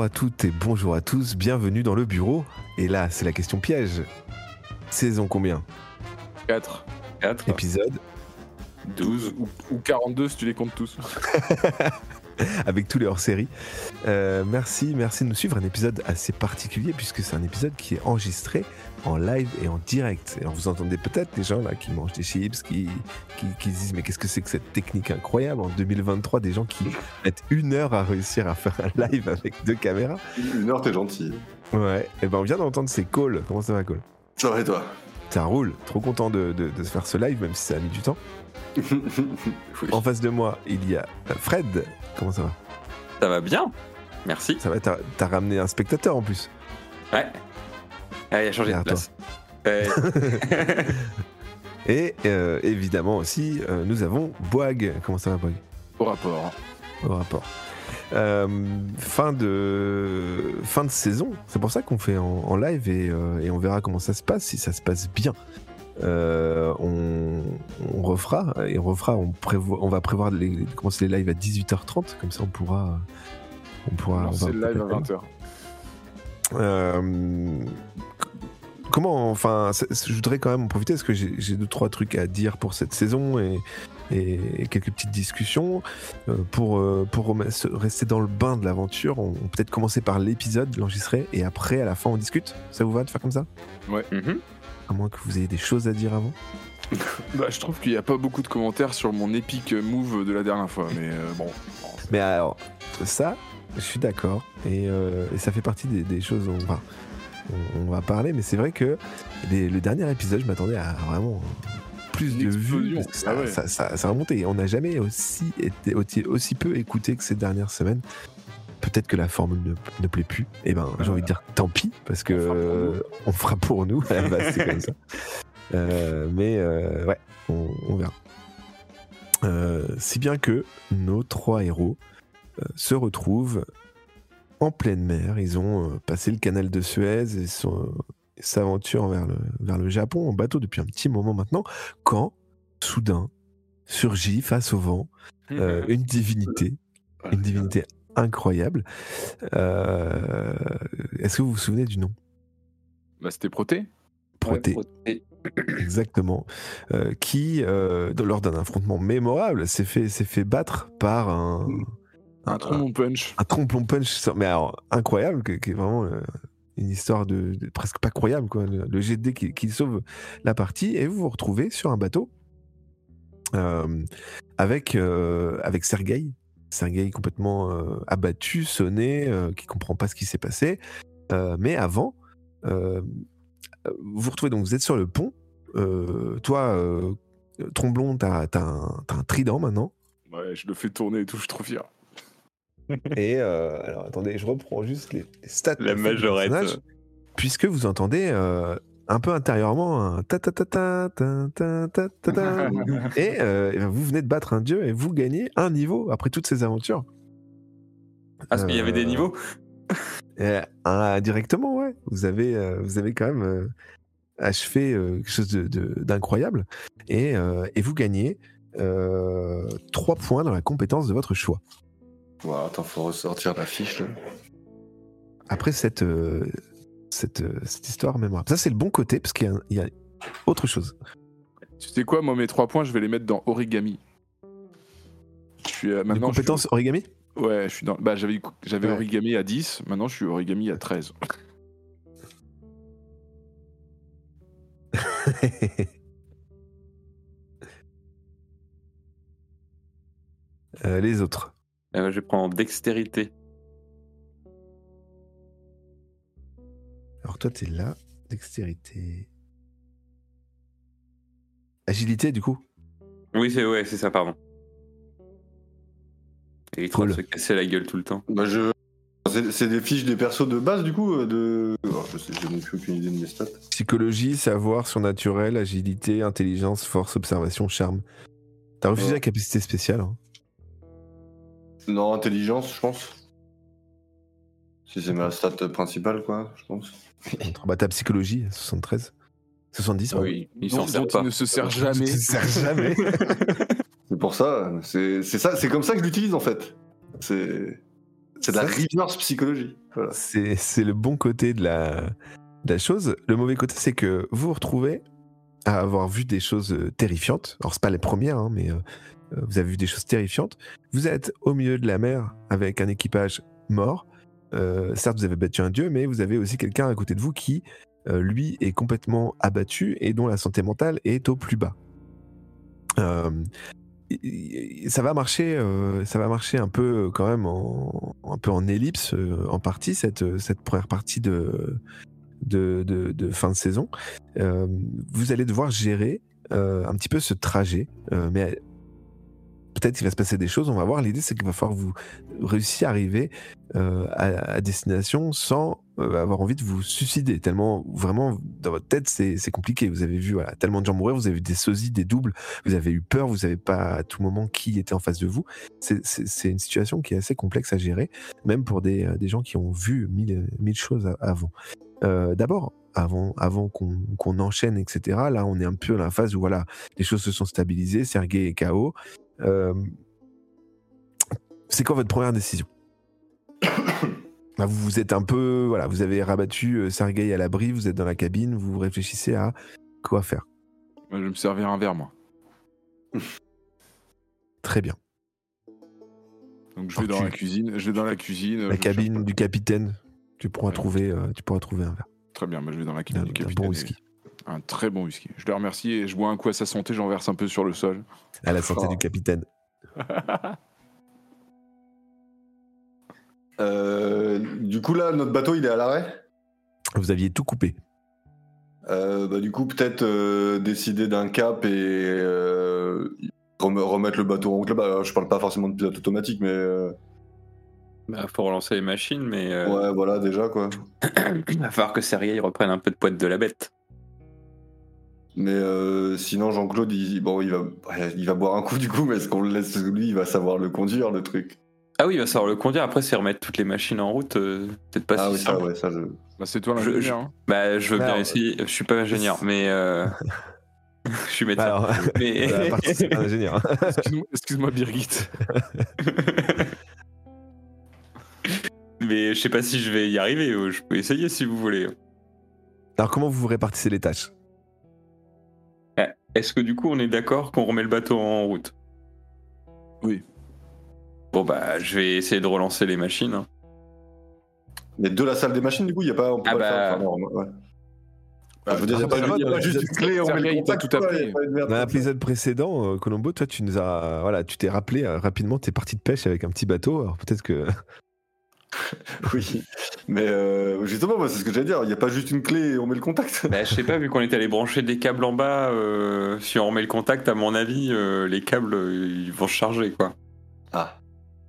Bonjour à toutes et bonjour à tous, bienvenue dans le bureau. Et là, c'est la question piège. Saison combien 4. 4. Épisode 12 ou, ou 42 si tu les comptes tous. avec tous les hors-séries. Euh, merci, merci de nous suivre. Un épisode assez particulier puisque c'est un épisode qui est enregistré en live et en direct. Alors vous entendez peut-être des gens là qui mangent des chips, qui, qui, qui disent mais qu'est-ce que c'est que cette technique incroyable? En 2023 Des gens qui mettent une heure à réussir à faire un live avec deux caméras. Une heure, t'es gentil. Ouais, et ben on vient d'entendre ces calls. Comment ça va, Cole Ça va et toi? Ça roule. Trop content de, de, de faire ce live, même si ça a mis du temps. En face de moi, il y a Fred. Comment ça va Ça va bien, merci. Ça va, t'as t'as ramené un spectateur en plus. Ouais. Ah, il a changé de place. Ouais. Et euh, évidemment aussi, euh, nous avons Boag. Comment ça va, Boag Au rapport. Au rapport. Euh, fin, de, fin de saison, c'est pour ça qu'on fait en, en live et, euh, et on verra comment ça se passe, si ça se passe bien. Euh, on, on refera et on refera, on, prévoit, on va prévoir de les- de commencer les lives à 18h30, comme ça on pourra. On pourra on c'est va le live à peut-être- 20h. Euh, comment, enfin, je voudrais quand même en profiter parce que j'ai deux trois trucs à dire pour cette saison et, et quelques petites discussions Euh, pour euh, pour rester dans le bain de l'aventure. On, on peut-être commencer par l'épisode, l'enregistrer et après à la fin on discute. Ça vous va de faire comme ça? Mhm. À moins que vous ayez des choses à dire avant. Bah, je trouve qu'il n'y a pas beaucoup de commentaires sur mon épique move de la dernière fois, mais euh, bon. Mais alors ça, je suis d'accord et, euh, et ça fait partie des, des choses. dont- enfin, on, on va parler, mais c'est vrai que les- le dernier épisode, je m'attendais à vraiment plus de vues. ça, Ah ouais. ça, ça- ça a remonté. On n'a jamais aussi, été, aussi, aussi peu écouté que ces dernières semaines. Peut-être que la formule ne, ne plaît plus. Et ben, j'ai envie de dire tant pis, parce que On fera pour nous. euh, on fera pour nous. À la base, c'est comme ça. Euh, mais euh, ouais, on, on verra. Euh, si bien que nos trois héros euh, se retrouvent en pleine mer. Ils ont euh, passé le canal de Suez et s'aventurent vers le, vers le Japon en bateau depuis un petit moment maintenant, quand soudain surgit face au vent euh, une divinité, une divinité incroyable. Euh, Est-ce que vous vous souvenez du nom? Bah, c'était Proté Proté. Ouais, Exactement. Euh, qui, euh, dans- lors d'un affrontement mémorable, s'est fait, s'est fait battre par un, Un trombon punch. un tromplon punch, mais alors incroyable, qui est vraiment euh, une histoire de, de- presque pas croyable, quoi. Le, le GD qui, qui sauve la partie, et vous vous retrouvez sur un bateau euh, avec, euh, avec Sergei. Sergei complètement euh, abattu, sonné, euh, qui comprend pas ce qui s'est passé. Euh, mais avant, vous vous retrouvez donc, vous êtes sur le pont. Toi, Tromblon, t'as as un, un trident maintenant. Ouais, je le fais tourner et tout, je suis trop fier. Et euh, alors attendez, je reprends juste les, stats. La majorette. Puisque vous entendez euh, un peu intérieurement un ta ta ta ta ta ta ta ta ta. et euh, ben, vous venez de battre un dieu et vous gagnez un niveau après toutes ces aventures. Ah, parce qu'il y avait des Euh, niveaux et, indirectement, ouais. Vous avez, euh, vous avez quand même euh, achevé euh, quelque chose de- de- d'incroyable. Et, euh, et vous gagnez 3 points dans la compétence de votre choix. Ouais, attends, faut ressortir la fiche là. après cette, euh, cette, euh, cette histoire mémorable. Ça, c'est le bon côté, parce qu'il y a, il y a autre chose. Tu sais quoi, moi, mes 3 points, je vais les mettre dans origami. Je suis euh, maintenant. je suis- compétence origami? Ouais, je suis dans. Bah, j'avais j'avais Ouais. origami à 10, maintenant je suis origami à 13. Euh, Les autres. Euh, Je prends dextérité. Alors, toi, t'es là. Dextérité. Agilité, du coup? Oui, c'est ouais, c'est ça, pardon. Et il Cool. se casser la gueule tout le temps. Bah, je. C'est des fiches des persos de base du coup euh, de. Alors, je sais, plus aucune idée de mes stats. Psychologie, savoir, surnaturel, agilité, intelligence, force, observation, charme. T'as refusé Ouais. la capacité spéciale. hein? Non, intelligence, je pense. Si c'est ma stat principale, quoi, je pense. Bah, ta psychologie, 73. 70, pardon. Oui, il Dont- s'en sert pas. il ne se sert jamais. Ça sert jamais. C'est pour ça, c'est c'est ça, c'est comme ça que je l'utilise en fait. C'est C'est de la reverse psychologie. Voilà. c'est c'est le bon côté de la, de la chose. Le mauvais côté, c'est que vous vous retrouvez à avoir vu des choses euh, terrifiantes. Alors, c'est pas les premières, hein, mais euh, vous avez vu des choses terrifiantes. Vous êtes au milieu de la mer avec un équipage mort. Euh, certes, vous avez battu un dieu, mais vous avez aussi quelqu'un à côté de vous qui, euh, lui, est complètement abattu et dont la santé mentale est au plus bas. Euh, ça va marcher, ça va marcher un peu quand même en, un peu en ellipse en partie cette, première partie de, fin de saison. Vous allez devoir gérer un petit peu ce trajet, mais peut-être qu'il va se passer des choses. On va voir. L'idée, c'est qu'il va falloir vous réussissiez à arriver euh, à, à destination sans euh, avoir envie de vous suicider. Tellement, vraiment, dans votre tête, c'est compliqué. Vous avez vu voilà, tellement de gens mourir, vous avez vu des sosies, des doubles, vous avez eu peur, vous savez pas à tout moment qui était en face de vous. C'est- une situation qui est assez complexe à gérer, même pour des, euh, gens qui ont vu mille, choses avant. D'abord, avant, qu'on enchaîne, etc., là, on est un peu dans la phase où voilà, les choses se sont stabilisées, Sergei est KO. Euh, c'est quoi votre première décision Là, vous, vous êtes un peu, voilà, vous avez rabattu euh, Sergei à l'abri, vous êtes dans la cabine, vous réfléchissez à quoi faire. Je vais me servir un verre, moi. Très bien. Donc je vais dans tu- la cuisine. Je vais dans la cuisine. La cabine cherche- du capitaine, tu pourras Ouais. trouver, euh, tu pourras trouver un verre, Très bien, moi, je vais dans la cabine du bon et- whisky. Un très bon whisky. Je le remercie et je bois un coup à sa santé, j'en verse un peu sur le sol. À la santé Oh. du capitaine. Euh, du coup, là, notre bateau, il est à l'arrêt? Vous aviez tout coupé. Euh, bah, du coup, peut-être euh, décider d'un cap et euh, rem- remettre le bateau en route. Bah, je parle pas forcément de pilote automatique, mais euh, Bah, faut relancer les machines, mais euh, ouais, voilà, déjà quoi. il va falloir que Sergei reprenne un peu de poids de la bête. Mais euh, sinon, Jean-Claude, il, bon, il va, il va boire un coup du coup, mais est-ce qu'on le laisse lui Il va savoir le conduire, le truc. Ah oui, il va savoir le conduire. Après, c'est remettre toutes les machines en route. euh, Peut-être pas ah si oui, ça, simple. ouais, ça, je. Bah, c'est toi Je- l'ingénieur. hein. Bah, je veux bien Alors, essayer. Je suis pas ingénieur, mais euh, je suis médecin. Alors, mais... la partie, c'est pas ingénieur. hein. Excuse-moi, excuse-moi, Birgit. mais je sais pas si je vais y arriver. euh, Je peux essayer si vous voulez. Alors, comment vous vous répartissez les tâches? Est-ce que du coup, on est d'accord qu'on remet le bateau en route? Oui. Bon bah, je vais essayer de relancer les machines. hein. Mais de la salle des machines, du coup, il y a pas. On peut Ah pas le bah. faire. Enfin, ouais. Bah, je veux dire, il y a bah, pas, ça juste une clé, on met le contact, tout une merde Dans l'épisode précédent, euh, Colombo, toi, tu nous as, voilà, tu t'es rappelé euh, rapidement, t'es parti de pêche avec un petit bateau. Alors peut-être que Oui, mais euh, justement, moi, c'est ce que j'allais dire. Il n'y a pas juste une clé et on met le contact. Bah, je sais pas, vu qu'on est allé brancher des câbles en bas, euh, si on remet le contact, à mon avis, euh, les câbles, euh, ils vont se charger, quoi. Ah,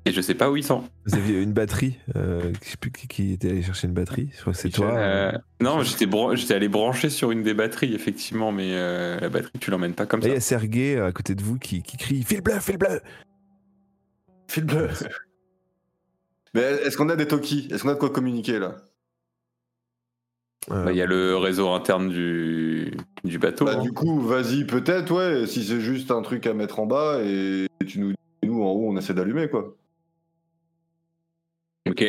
Et je sais pas où ils sont. vous aviez une batterie. Euh, je sais plus qui, qui était allé chercher une batterie. Je crois que c'est toi. Euh, euh. non, j'étais bran- allé brancher sur une des batteries, effectivement, mais euh, la batterie, tu l'emmènes pas comme Et il y ça. a Sergei à côté de vous qui, qui crie File bleu, file bleu fil bleu. Mais est-ce qu'on a des talkies? Est-ce qu'on a de quoi communiquer là? Euh, Bah, Il y a le réseau interne du, du bateau. Bah, hein. du coup, vas-y, peut-être, ouais, si c'est juste un truc à mettre en bas et tu nous dis, nous, en haut, on essaie d'allumer, quoi. Ok.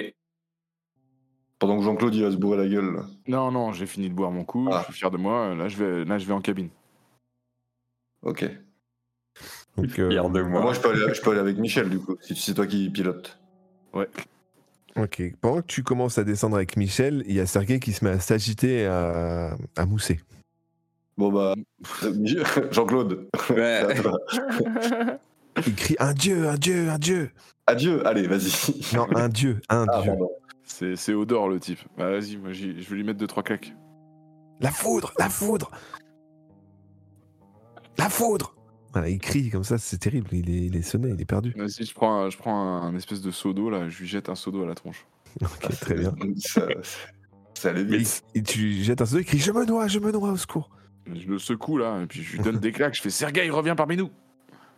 Pendant que Jean-Claude, il va se bourrer la gueule, là. Non, non, j'ai fini de boire mon coup. Ah. Je suis fier de moi. Là, je vais, là, je vais en cabine. Ok. donc, euh, Fier de moi. Moi, je peux, aller, je peux aller avec Michel, du coup, si c'est toi qui pilote. Ok. Pendant que tu commences à descendre avec Michel, il y a Sergei qui se met à s'agiter et à, à mousser. Bon, bah, Jean-Claude. Ouais. Il crie Un dieu, un dieu, un dieu Adieu, allez, vas-y. Non, un dieu, un Ah, dieu. C'est c'est Odor, le type. Bah, vas-y, moi, j'y- je vais lui mettre deux, trois claques. La foudre, la foudre La foudre Voilà, il crie comme ça, c'est terrible. Il est, il est sonné, il est perdu. Vas-y, je prends, un, je prends un, un espèce de seau d'eau, là. Je lui jette un seau d'eau à la tronche. Ok, très bien. Ça, ça Et, et tu lui jettes un seau, il crie Je me noie, je me noie, au secours Je le secoue, là, et puis je lui donne des claques. Je fais Sergei, reviens parmi nous.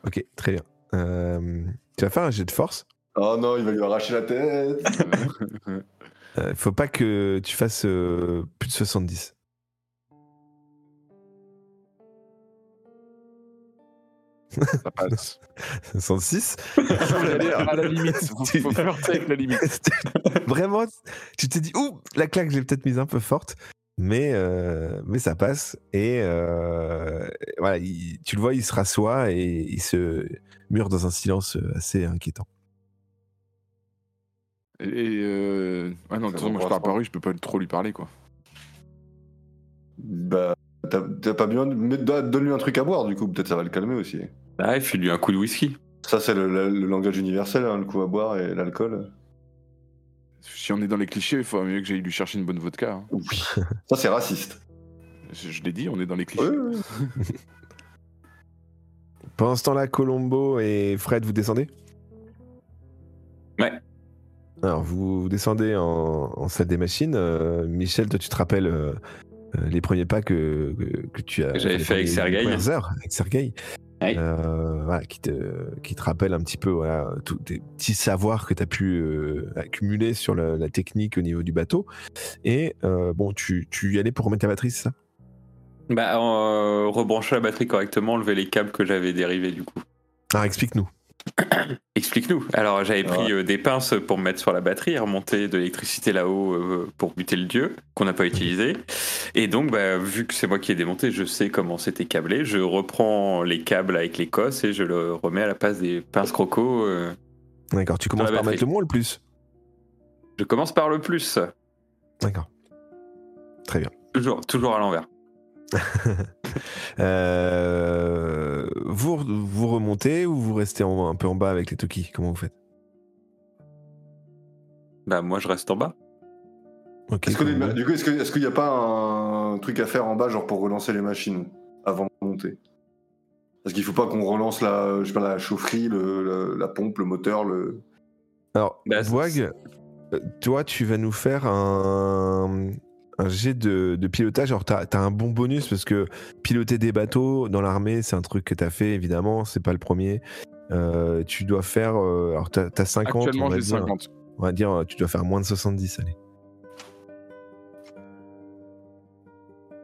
Ok, très bien. Euh, tu vas faire un jet de force. Oh non, il va lui arracher la tête. Euh, faut pas que tu fasses euh, plus de 70. Ça passe. 106. J'allais à la limite. Faut, faut flirter avec la limite. Vraiment, tu t'es dit, ouh, la claque, j'ai peut-être mise un peu forte. Mais, euh, mais ça passe. Et euh, voilà, il- tu le vois, il se rassoit et il se mure dans un silence assez inquiétant. Et. euh... Ah non, de toute façon, moi je pars par rue, je peux pas trop lui parler quoi. Bah, t'as pas besoin de. Donne-lui un truc à boire, du coup, peut-être ça va le calmer aussi. Ah, file-lui un coup de whisky. Ça, c'est le, le- le langage universel, hein, le coup à boire et l'alcool. Si on est dans les clichés, il faudrait mieux que j'aille lui chercher une bonne vodka. hein. Oui. Ça, c'est raciste. Je, je l'ai dit, on est dans les clichés. Ouais, ouais, ouais. Pendant ce temps-là, Colombo et Fred, vous descendez? Ouais. Alors, vous, vous descendez en, en salle des machines. Euh, Michel, toi, tu te rappelles euh, euh, les premiers pas que, que, que tu as Que j'avais les fait avec Sergueï. premières heures avec Sergueï? Ouais. Euh, voilà, qui, te, qui te rappelle un petit peu voilà, tous tes petits savoirs que tu as pu euh, accumuler sur la, la technique au niveau du bateau. Et euh, bon, tu, tu y allais pour remettre ta batterie, c'est ça? Bah, euh, rebrancher la batterie correctement, enlever les câbles que j'avais dérivés du coup. Alors, explique-nous. Explique-nous. Alors, j'avais pris Ouais. euh, des pinces pour me mettre sur la batterie, remonter de l'électricité là-haut euh, pour buter le dieu, qu'on n'a pas utilisé. Et donc, bah, vu que c'est moi qui ai démonté, je sais comment c'était câblé. Je reprends les câbles avec les cosses et je le remets à la place des pinces croco. euh. D'accord, tu commences par mettre le moins ou le plus Je commence par le plus. D'accord. Très bien. Toujours, toujours à l'envers. Euh, vous, vous remontez ou vous restez en- un peu en bas avec les Toki? Comment vous faiite Bah, moi, je reste en bas. Ok. Est-ce du coup, est-ce qu'il n'y a pas un truc à faire en bas, genre pour relancer les machines avant de monter? Parce qu'il faut pas qu'on relance la, je sais pas, la chaufferie, le- la pompe, le moteur, le. Alors, Bah, Boag, euh, toi, tu vas nous faire un, un jet de, de pilotage. Alors, t'as as un bon bonus parce que piloter des bateaux dans l'armée, c'est un truc que t'as fait, évidemment. C'est pas le premier. Euh, tu dois faire. euh, alors, t'as as 50. Actuellement, on va j'ai dire. 50. On va dire, tu dois faire moins de 70, allez.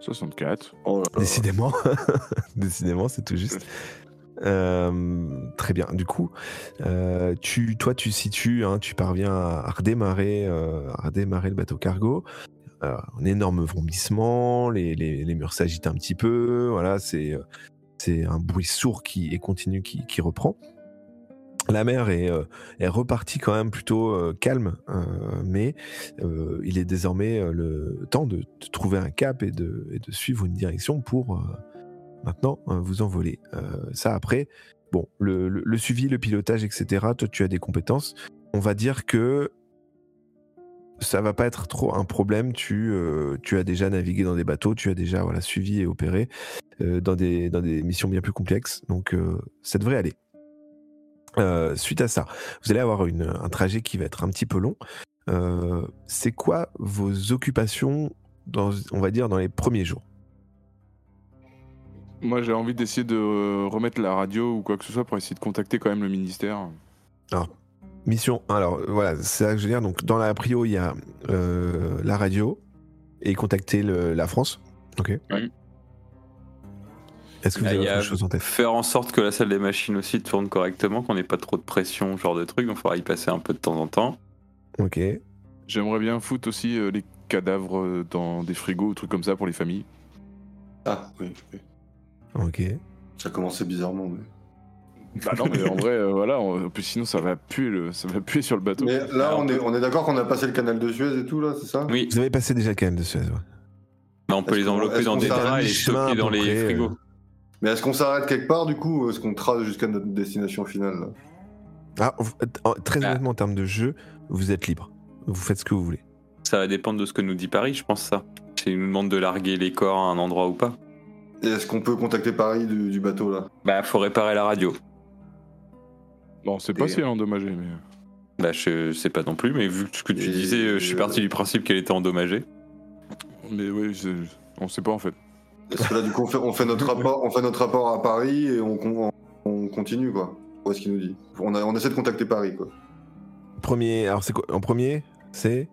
64. Oh là là. Décidément, décidément, c'est tout juste. Euh, très bien. Du coup, euh, tu, toi, tu situes, hein, tu parviens à, à redémarrer, euh, à redémarrer le bateau cargo. Euh, un énorme vomissement, les, les, les murs s'agitent un petit peu. Voilà, c'est euh, c'est un bruit sourd qui et continu qui, qui reprend. La mer est, euh, est repartie quand même plutôt calme, mais il est désormais le temps de, trouver un cap et de, de suivre une direction pour maintenant vous envoler. Ça après, bon, le, le- le suivi, le pilotage, etc. Toi, tu as des compétences. On va dire que ça va pas être trop un problème. Tu, euh, tu as déjà navigué dans des bateaux, tu as déjà voilà, suivi et opéré euh, dans, des, dans des missions bien plus complexes. Donc, euh, ça devrait aller. Suite à ça, vous allez avoir une- un trajet qui va être un petit peu long. C'est quoi vos occupations, dans, on va dire, dans les premiers jours? Moi, j'ai envie d'essayer de remettre la radio ou quoi que ce soit pour essayer de contacter quand même le ministère. Mission 1, alors voilà, c'est ça que je veux dire. Donc, dans la prio, il y a euh, la radio et contacter le- la France. Ok. Oui. Est-ce que vous avez y a autre chose en tête? Faire en sorte que la salle des machines aussi tourne correctement, qu'on n'ait pas trop de pression, genre de truc. Donc, il faudra y passer un peu de temps en temps. Ok. J'aimerais bien foutre aussi euh, les cadavres euh, dans des frigos ou trucs comme ça pour les familles. Ah, oui, oui. Ok. Ça commençait bizarrement. Mais, Bah non, mais en vrai, euh, voilà, on- en plus, sinon ça va puer, le... ça va puer sur le bateau. mais là, on est, on est d'accord qu'on a passé le canal de Suez et tout, là, c'est ça? Oui, Vous avez passé déjà quand même de Suez. ouais. mais on peut les envelopper dans des draps et les stocker dans les près, frigos. euh, Mais est-ce qu'on s'arrête quelque part, du coup, ou est-ce qu'on trace jusqu'à notre destination finale là? Ah, très Ah. honnêtement, en termes de jeu, vous êtes libre. Vous faites ce que vous voulez. Ça va dépendre de ce que nous dit Paris, je pense ça. S'il nous demande de larguer les corps à un endroit ou pas. Et est-ce qu'on peut contacter Paris du, du bateau, là? Bah, faut réparer la radio. Bon, c'est pas si elle est endommagée, mais. Bah, je sais pas non plus, mais vu que ce que tu Et- disais, euh, je suis parti du principe qu'elle était endommagée. Mais oui, c'est- on sait pas en fait. Parce que là, du coup, on fait, on fait notre, rapport, on fait notre rapport à Paris et on, con- on continue, quoi. Est-ce qu'il nous dit on, a- on essaie de contacter Paris, quoi. Premier, alors c'est quoi En premier, c'est?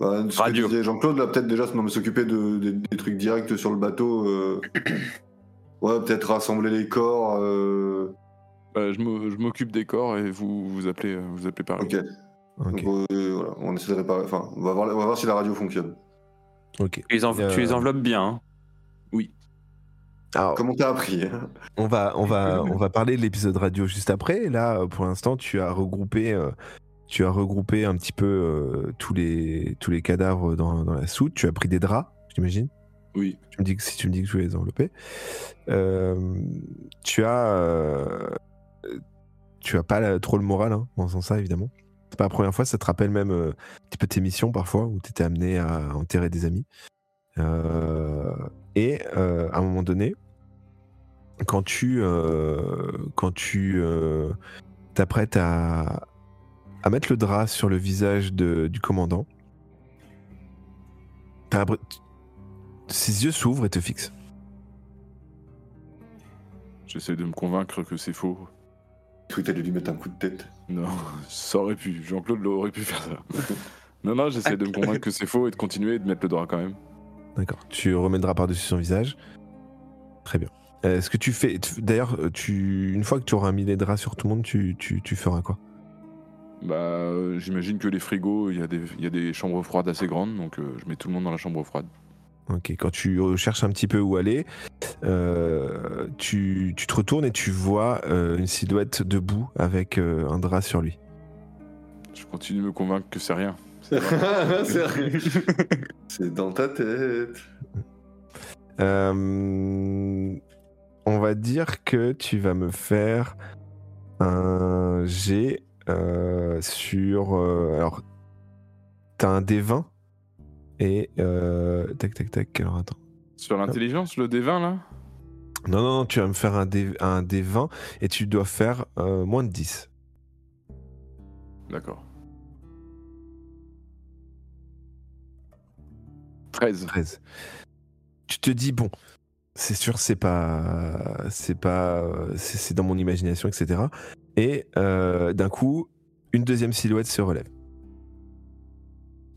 Bah, ce que Radio. disait Jean-Claude, là, peut-être déjà s'occuper de, des- des trucs directs sur le bateau. euh, Ouais, peut-être rassembler les corps. euh, Bah, je m'o- je m'occupe des corps et vous vous appelez, euh, vous appelez par Ok. Donc, euh, voilà, on essaie de réparer. Enfin, on va, voir, on va voir si la radio fonctionne. ok. Tu les, env- Euh, tu les enveloppes bien. hein. Alors, Comment t'as appris hein? on va, on va, on va parler de l'épisode radio juste après. Là, euh, pour l'instant, tu as regroupé, euh, tu as regroupé un petit peu euh, tous les, tous les cadavres dans, dans la soute. Tu as pris des draps, j'imagine? Oui. Tu me dis que si tu me dis que je vais les envelopper, Euh, tu as, euh, tu as pas trop le moral hein, en faisant ça évidemment. C'est pas la première fois. Ça te rappelle même euh, un petit peu tes missions parfois où tu étais amené à enterrer des amis. Euh, et euh, à un moment donné, quand tu, quand tu t'apprêtes à, à mettre le drap sur le visage de- du commandant, ses yeux s'ouvrent et te fixent. J'essaie de me convaincre que c'est faux. Je croyais que t'allais lui mettre un coup de tête. Non, ça aurait pu. Jean-Claude aurait pu faire ça. non, non, j'essaie de me convaincre que c'est faux et de continuer et de mettre le drap quand même. D'accord. Tu remets le drap par-dessus son visage. Très bien. Euh, Est-ce que tu fais. D'ailleurs, euh, tu... une fois que tu auras mis les draps sur tout le monde, tu, tu, tu feras quoi? Bah, euh, j'imagine que les frigos, il y, a des- il y a des chambres froides assez grandes, donc euh, je mets tout le monde dans la chambre froide. Ok, quand tu cherches un petit peu où aller, euh, tu, tu te retournes et tu vois euh, une silhouette debout avec euh, un drap sur lui. Je continue de me convaincre que c'est rien. c'est vrai. C'est dans ta tête. Euh, on va dire que tu vas me faire un G euh, sur. euh, alors, t'as un D20 et. euh, tac, tac, tac. Alors, attends. Sur l'intelligence, le D20 là? Non, non, non, tu vas me faire un, D, un D20 et tu dois faire euh, moins de 10. D'accord. 13. 13. Tu te dis, bon, c'est sûr, c'est pas. C'est pas. C'est c'est dans mon imagination, etc. Et euh, d'un coup, une deuxième silhouette se relève.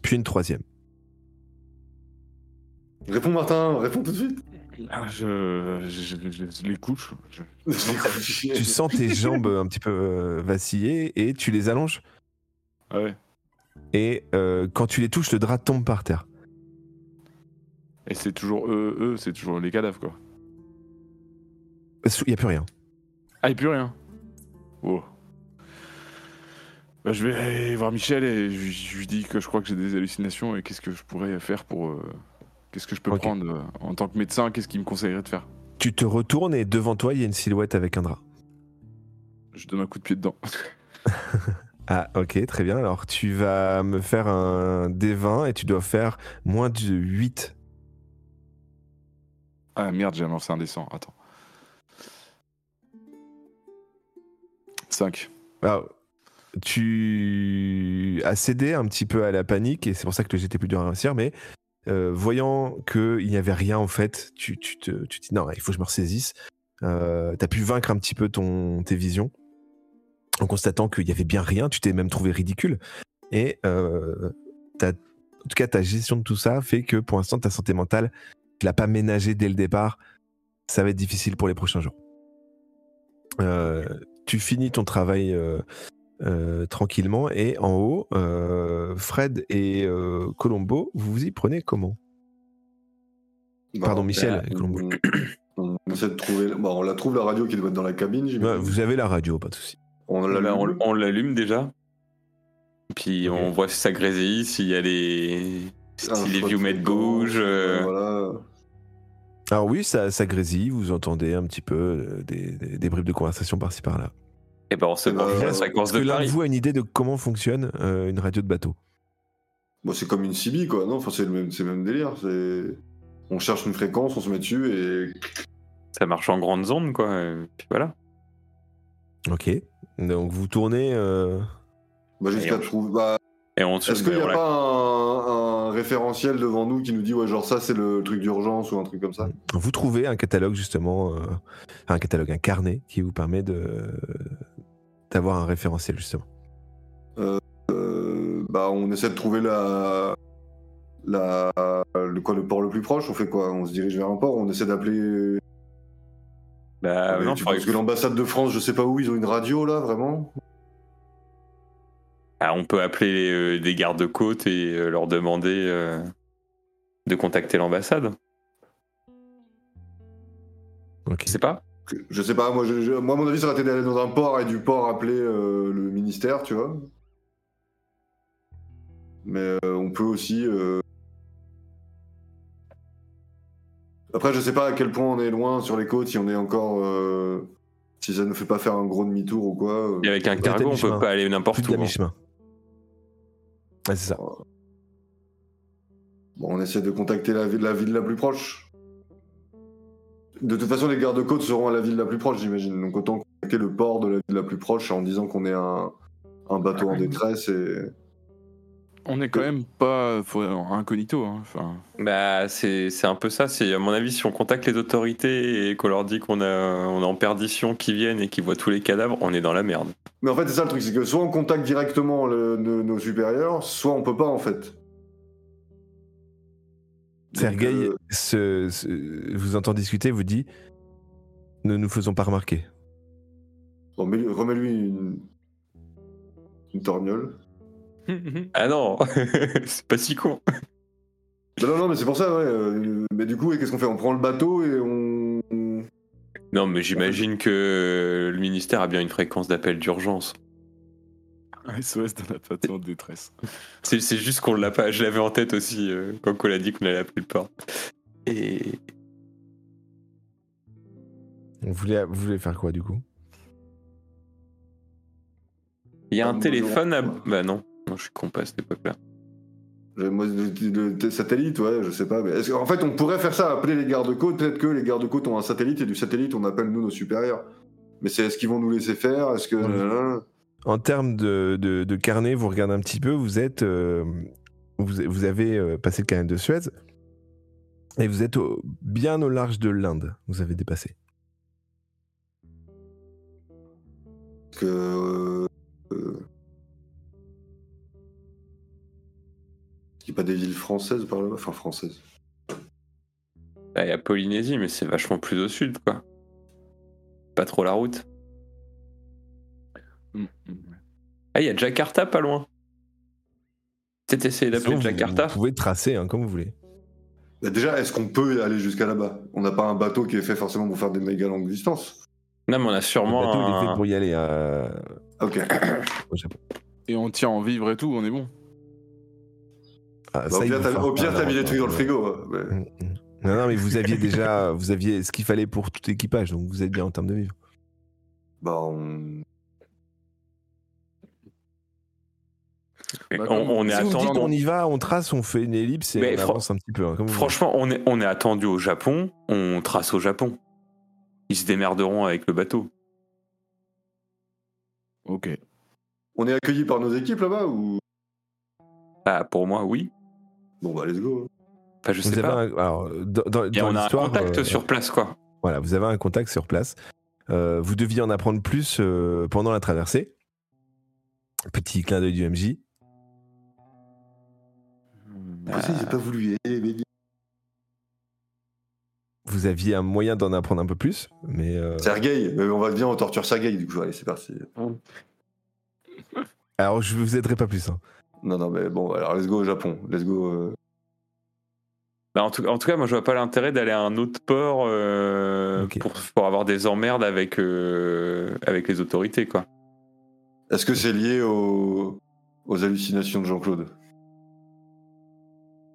Puis une troisième. Réponds, Martin, réponds tout de suite. Ah, je, je, je- je les couche. Je- Tu sens tes jambes un petit peu euh, vaciller et tu les allonges. Ah ouais. Et euh, quand tu les touches, le drap tombe par terre. Et c'est toujours eux, eux, c'est toujours les cadavres quoi. Il n'y a plus rien. Ah, et plus rien. Oh. Bah, je vais aller voir Michel et je, je lui dis que je crois que j'ai des hallucinations et qu'est-ce que je pourrais faire pour. euh, qu'est-ce que je peux prendre euh, en tant que médecin Qu'est-ce qu'il me conseillerait de faire Tu te retournes et devant toi, il y a une silhouette avec un drap. Je donne un coup de pied dedans. Ah, ok, très bien. Alors, tu vas me faire un D20 et tu dois faire moins de 8. Ah merde, j'ai lancé un descend. Attends. 5. Alors, tu as cédé un petit peu à la panique et c'est pour ça que le était plus dur à réussir, mais euh, voyant qu'il n'y avait rien en fait, tu, tu te, tu dis non, il faut que je me ressaisisse. Euh, tu as pu vaincre un petit peu ton, tes visions en constatant qu'il n'y avait bien rien, tu t'es même trouvé ridicule. Et euh, t'as- en tout cas, ta gestion de tout ça fait que pour l'instant, ta santé mentale, tu l'as pas ménagée dès le départ. Ça va être difficile pour les prochains jours. Euh, tu finis ton travail euh, tranquillement et en haut, euh, Fred et euh, Colombo, vous vous y prenez comment? Pardon, Michel et Colombo. On, on essaie de trouver. Bon, on la trouve la radio qui doit être dans la cabine, Ouais, j'imagine. Vous avez la radio, pas de souci. On Bah, l'allume. on on l'allume déjà. Puis on voit si ça grésille, s'il y a les. Si Un les viewmates bougent. Voilà. Alors oui, ça, ça grésille, vous entendez un petit peu des, des- des bribes de conversation par-ci par-là. Et ben on se Eh ben, branche sur la de l'un de Paris. vous a une idée de comment fonctionne euh, une radio de bateau? Bon, c'est comme une CB, quoi. Non, enfin, c'est le même, c'est le même délire. C'est. On cherche une fréquence, on se met dessus et. Ça marche en grande zone, quoi. et Puis voilà. Ok. Donc vous tournez... euh, Bah, jusqu'à trouver. Bah, Et on se Est-ce qu'il n'y a la- pas un, un référentiel devant nous qui nous dit, ouais, genre ça, c'est le truc d'urgence ou un truc comme ça? Vous trouvez un catalogue justement, euh, un catalogue, un carnet qui vous permet de d'avoir un référentiel justement. Euh, Bah, on essaie de trouver la. La, le, quoi, le port le plus proche, on fait quoi? On se dirige vers un port, on essaie d'appeler Bah, Mais non, tu penses que l'ambassade de France, je sais pas où, ils ont une radio là, vraiment? Ah, on peut appeler euh, des gardes-côtes et euh, leur demander euh, de contacter l'ambassade. Ok. Je sais pas. Je sais pas, moi, je- je- moi, mon avis, ça aurait été d'aller dans un port et du port appeler euh, le ministère, tu vois. Mais euh, on peut aussi. euh, Après, je sais pas à quel point on est loin sur les côtes, si on est encore. euh, Si ça ne fait pas faire un gros demi-tour ou quoi. euh. Et avec un cargo, on peut pas aller n'importe où. hein. mi-chemin. Ouais, c'est ça. Bon, on essaie de contacter la ville, la ville la plus proche. De toute façon, les gardes-côtes seront à la ville la plus proche, j'imagine. Donc autant contacter le port de la ville la plus proche en disant qu'on est un, un bateau en détresse et. On est quand même pas faut- incognito. hein. Enfin, Bah, c'est c'est un peu ça. C'est à mon avis, si on contacte les autorités et qu'on leur dit qu'on a on est en perdition, qu'ils viennent et qu'ils voient tous les cadavres, on est dans la merde. Mais en fait, c'est ça le truc, c'est que soit on contacte directement le- nos, nos supérieurs, soit on peut pas en fait. Sergueï se- se- vous entend discuter, vous dit Ne nous faisons pas remarquer. remets-lui une, une torgnole. Ah non, c'est pas si con. Bah non, non, mais c'est pour ça, ouais. euh, mais du coup, et qu'est-ce qu'on fait? On prend le bateau et on- Non, mais j'imagine que le ministère a bien une fréquence d'appel d'urgence. SOS d'un apathie en détresse. C'est c'est juste qu'on l'a pas. Je l'avais en tête aussi euh, quand on a dit qu'on allait appeler le port. Et Vous voulez, vous voulez faire quoi du coup? Il y a un téléphone à. Bah non, non, je suis con pas à cette époque-là. j'ai- Moi, le, le- le satellite, ouais, je sais pas. Mais est-ce en fait, on pourrait faire ça, appeler les gardes-côtes. Peut-être que les gardes-côtes ont un satellite et du satellite, on appelle nous nos supérieurs. Mais c'est est-ce qu'ils vont nous laisser faire? Est-ce que. Ouais. En termes de, de- de carnet, vous regardez un petit peu, vous êtes. euh, vous, vous avez euh, passé le canal de Suez et vous êtes au- bien au large de l'Inde. Vous avez dépassé. que. euh, euh, Il n'y a pas des villes françaises par là-bas? Enfin, françaises. Il y a Polynésie, mais c'est vachement plus au sud, quoi. Pas trop la route. Mm. Ah, il y a Jakarta pas loin. Peut-être essayer d'appeler Jakarta. Vous pouvez tracer hein, comme vous voulez. Bah, déjà, est-ce qu'on peut aller jusqu'à là-bas? On n'a pas un bateau qui est fait forcément pour faire des méga longues distances. Non, mais on a Le sûrement bateau, il est fait un... pour y aller euh, Ok. au Japon. Et on tient en vivre et tout, on est bon. Ah, Bah, ça, au pire, t'as fera au pire, pas t'as mis des trucs dans le frigo. ouais. Ouais. Mm, mm. Non, non, mais vous aviez déjà vous aviez ce qu'il fallait pour tout équipage, donc vous êtes bien en termes de vivre. Bah, on... Bah, on est si dites attendu. on y va, on trace, on fait une ellipse et Mais on avance un petit peu. hein, comme Franchement, on est, on est attendu au Japon, on trace au Japon. Ils se démerderont avec le bateau. Ok. on est accueillis par nos équipes là-bas ou? Ah, pour moi, oui. Bon, bah, let's go. Enfin, je Vous sais avez pas. un, alors, dans, dans- Et dans on a un contact euh, sur place, quoi. Voilà, vous avez un contact sur place. Euh, vous deviez en apprendre plus euh, pendant la traversée. Petit clin d'œil du MJ. Après, ça, j'ai pas voulu Vous aviez un moyen d'en apprendre un peu plus, mais euh, Sergueï, euh, on va bien, on torture Sergueï, du coup, allez, c'est parti. alors je vous aiderai pas plus. hein. Non, non, mais bon, alors let's go au Japon, let's go. euh. Bah, en, tout, en tout cas, moi, je vois pas l'intérêt d'aller à un autre port euh, pour, pour avoir des emmerdes avec, euh, avec les autorités, quoi. Est-ce que c'est lié aux... aux hallucinations de Jean-Claude?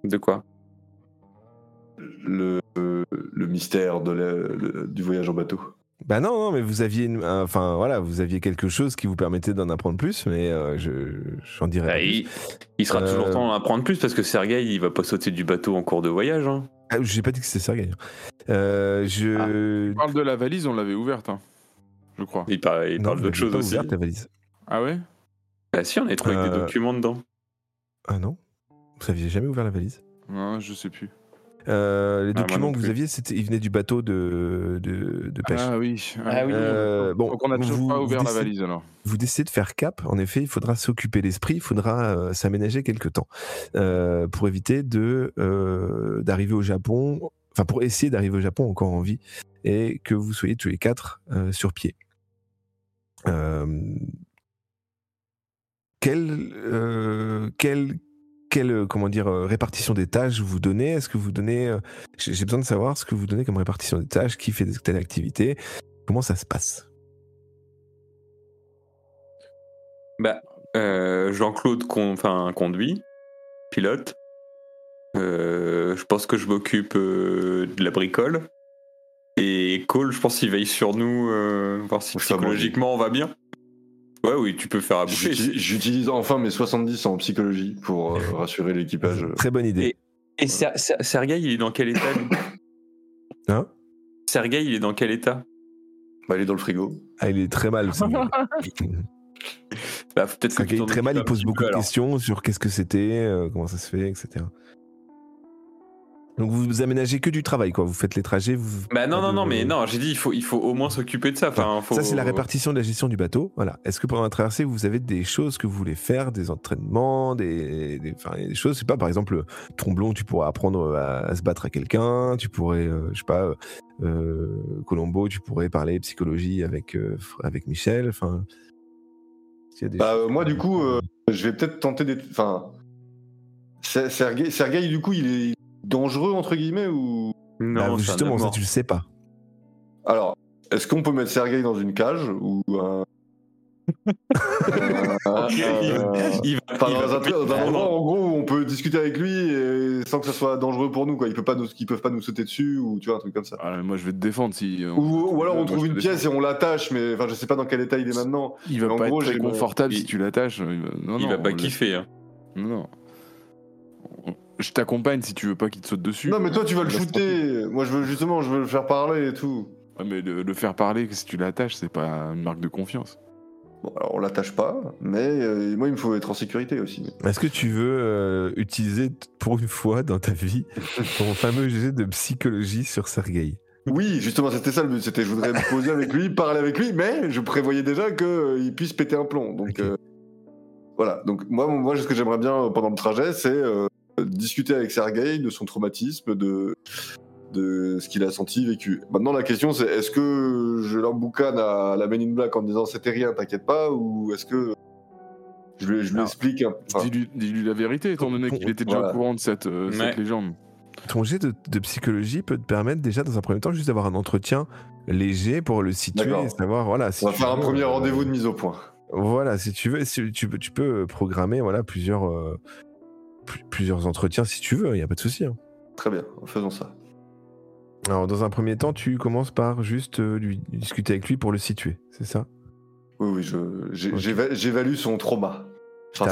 De quoi? Le... le mystère de la- le- du voyage en bateau Bah non, non, mais vous aviez, une- enfin voilà, vous aviez quelque chose qui vous permettait d'en apprendre plus, mais euh, je j'en dirai Bah, il, il sera Euh, toujours temps d'en apprendre plus parce que Sergei, il va pas sauter du bateau en cours de voyage. Hein. Ah, j'ai pas dit que c'était Sergei. Euh, je On parle de la valise, on l'avait ouverte, hein, je crois. Il parle, il Non, parle vous d'autre chose pas aussi. ouverte, ta valise. Ah ouais? Bah si, on avait trouvé des Euh, documents dedans. Ah non, vous aviez jamais ouvert la valise? Non, je sais plus. Euh, les Ah, documents que vous aviez, c'était, ils venaient du bateau de, de, de pêche. Ah oui. Ah oui. Euh, bon, Donc on a toujours vous- pas ouvert la valise alors. vous décidez de faire cap, en effet, il faudra s'occuper l'esprit, il faudra euh, s'aménager quelque temps euh, pour éviter de euh, d'arriver au Japon enfin pour essayer d'arriver au Japon encore en vie et que vous soyez tous les quatre euh, sur pied. Euh, quelle, euh, quelle, euh, comment dire, euh, répartition des tâches vous donnez? Est-ce que vous donnez euh, J'ai besoin de savoir ce que vous donnez comme répartition des tâches, qui fait telle activité, comment ça se passe? Bah, euh, Jean-Claude con- conduit, pilote. Euh, je pense que je m'occupe euh, de la bricole. Et Cole, je pense qu'il veille sur nous, euh, voir si psychologiquement on va bien. Ouais, oui, tu peux faire à bouffer. J'utilise enfin mes 70 en psychologie pour euh, rassurer l'équipage. Très bonne idée. Et Ser- Ser- Sergueï, il est dans quel état lui? Hein? Sergueï, il est dans quel état? Bah, il est dans le frigo. Ah, il est très mal. ça. bah, peut-être est très mal, il pose beaucoup de questions sur qu'est-ce que c'était, euh, comment ça se fait, etc. Donc vous vous aménagez que du travail, quoi. Vous faites les trajets. Vous... Bah non, non, non, mais non, j'ai dit, il faut, il faut au moins s'occuper de ça. Enfin, faut... Ça, c'est la répartition de la gestion du bateau. Voilà. Est-ce que pendant la traversée, vous avez des choses que vous voulez faire, des entraînements, des, des, enfin, des choses, je sais pas, par exemple, Tromblon, tu pourrais apprendre à, à se battre à quelqu'un, tu pourrais, euh, je sais pas, euh, Colombo, tu pourrais parler psychologie avec, euh, avec Michel. Enfin, s'il y a des Bah, choses- euh, moi, du coup, euh, je vais peut-être tenter des. Enfin. Ser- Sergueï, Sergueï, du coup, il est dangereux, entre guillemets, ou. Non, Bah, justement, ça, tu le sais pas. Alors, est-ce qu'on peut mettre Sergueï dans une cage ou Il va, Enfin, il va dans un, couper- dans un Ah, endroit en gros où on peut discuter avec lui et sans que ça soit dangereux pour nous quoi. Ils peuvent pas nous, ils peuvent pas nous sauter dessus ou tu vois un truc comme ça. Ah, moi, je vais te défendre si. euh, Ou, ou alors on trouve une pièce et on l'attache, mais enfin je sais pas dans quel état il est maintenant. Il va en pas gros, être très confortable si tu l'attaches. Il va- Non, Il non, va pas kiffer. hein. non. Je t'accompagne si tu veux pas qu'il te saute dessus. Non mais toi tu vas le shooter. Moi je veux justement je veux le faire parler et tout. Ouais, mais le, le faire parler, si tu l'attaches, c'est pas une marque de confiance. Bon alors on l'attache pas, mais euh, moi il me faut être en sécurité aussi. Est-ce que tu veux euh, utiliser pour une fois dans ta vie ton fameux jet de psychologie sur Sergueï Oui justement c'était ça le but, c'était je voudrais me poser avec lui, parler avec lui, mais je prévoyais déjà qu'il puisse péter un plomb. Donc euh, voilà. Donc moi moi ce que j'aimerais bien euh, pendant le trajet c'est euh, discuter avec Sergei de son traumatisme, de de ce qu'il a senti, vécu. Maintenant, la question, c'est est-ce que je l'emboucane à la Men in Black en disant c'était rien, t'inquiète pas, ou est-ce que je lui, je lui Alors, explique un... enfin, Dis-lui dis-lui la vérité, étant donné qu'il était déjà Voilà. au courant de cette, euh, cette légende. Ton jet de, de psychologie peut te permettre déjà dans un premier temps juste d'avoir un entretien léger pour le situer D'accord. et savoir voilà. Si On va faire un premier euh, rendez-vous de mise au point. Voilà, si tu veux, si tu peux, tu peux programmer voilà plusieurs euh, pl- plusieurs entretiens si tu veux, il y a pas de souci. hein. Très bien, faisons ça. Alors dans un premier temps, tu commences par juste euh, lui discuter avec lui pour le situer, c'est ça? Oui, oui, je, j'évalue son trauma. Enfin,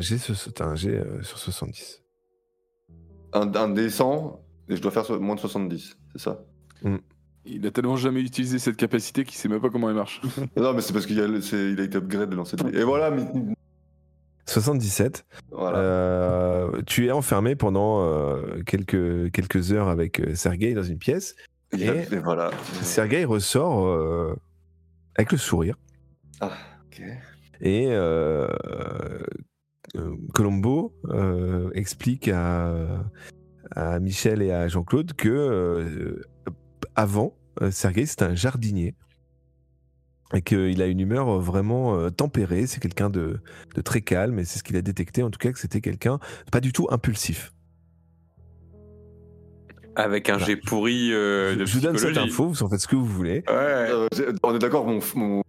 j'ai un jet euh, sur 70. Un, un D100, et je dois faire so- moins de 70, c'est ça? Il a tellement jamais utilisé cette capacité qu'il sait même pas comment elle marche. Non, mais c'est parce qu'il a, il a été upgrade de lancer Et voilà, mais- 77. voilà. Euh, tu es enfermé pendant euh, quelques, quelques heures avec euh, Sergei dans une pièce. Il a- et- et voilà. Sergei ressort euh, avec le sourire. Ok. Et Colombo explique à, à Michel et à Jean-Claude que avant, Sergei c'était un jardinier et qu'il a une humeur vraiment euh, tempérée. C'est quelqu'un de, de très calme et c'est ce qu'il a détecté en tout cas que c'était quelqu'un pas du tout impulsif. Avec un Voilà. jet pourri euh, de Je vous donne cette info, vous en faites ce que vous voulez. Ouais. Euh, on est d'accord, mon, mon,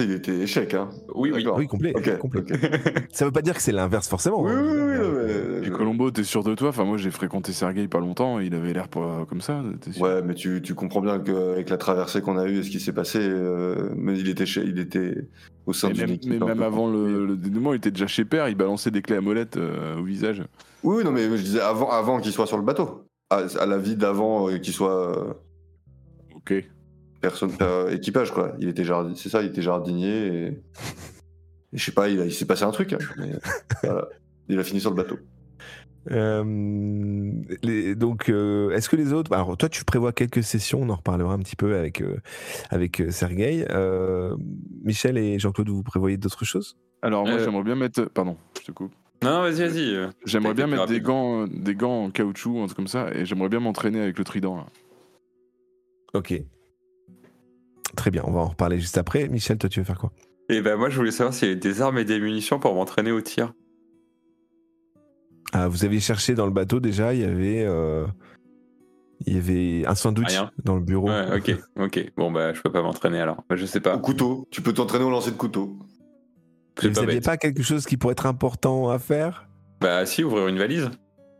il était échec. Hein. Oui, oui. Complet. Ça veut pas dire que c'est l'inverse forcément. Oui, hein. oui, oui, Et mais... Colombo, t'es sûr de toi? Enfin, moi, j'ai fréquenté Sergei pas longtemps et il avait l'air pas comme ça. sûr? Ouais, mais tu, tu comprends bien qu'avec la traversée qu'on a eue et ce qui s'est passé, euh, mais il était, chez, il était au sein d'une même, équipe. mais même avant le, dénouement, il était déjà chez Père, il balançait des clés à molette euh, au visage. Oui, oui, non, mais je disais avant, avant qu'il soit sur le bateau. À, à la vie d'avant euh, qu'il soit euh, Ok. Personne, euh, équipage, quoi. Il était jardinier, c'est ça, il était jardinier et, et je sais pas, il, s'est passé un truc. hein, mais, voilà. Il a fini sur le bateau. Euh, les- donc, euh, est-ce que les autres. Alors, toi, tu prévois quelques sessions, on en reparlera un petit peu avec, euh, avec euh, Sergueï. Euh, Michel et Jean-Claude, vous prévoyez d'autres choses? Alors, moi, Euh, j'aimerais bien mettre. Pardon, je te coupe. Non, vas-y, vas-y. J'aimerais bien mettre des gants, des gants en caoutchouc, un truc comme ça, et j'aimerais bien m'entraîner avec le trident. Là. Ok. Très bien, on va en reparler juste après. Michel, toi, tu veux faire quoi? Et ben moi, je voulais savoir s'il y avait des armes et des munitions pour m'entraîner au tir. Ah, Vous avez cherché dans le bateau déjà, il y avait. euh, Il y avait un sandwich Rien. dans le bureau. Ouais, ok, ok. Bon, bah, je peux pas m'entraîner alors. Bah, je sais Au pas. couteau. Tu peux t'entraîner au lancer de couteau. Vous n'aviez pas quelque chose qui pourrait être important à faire? Bah, si, ouvrir une valise.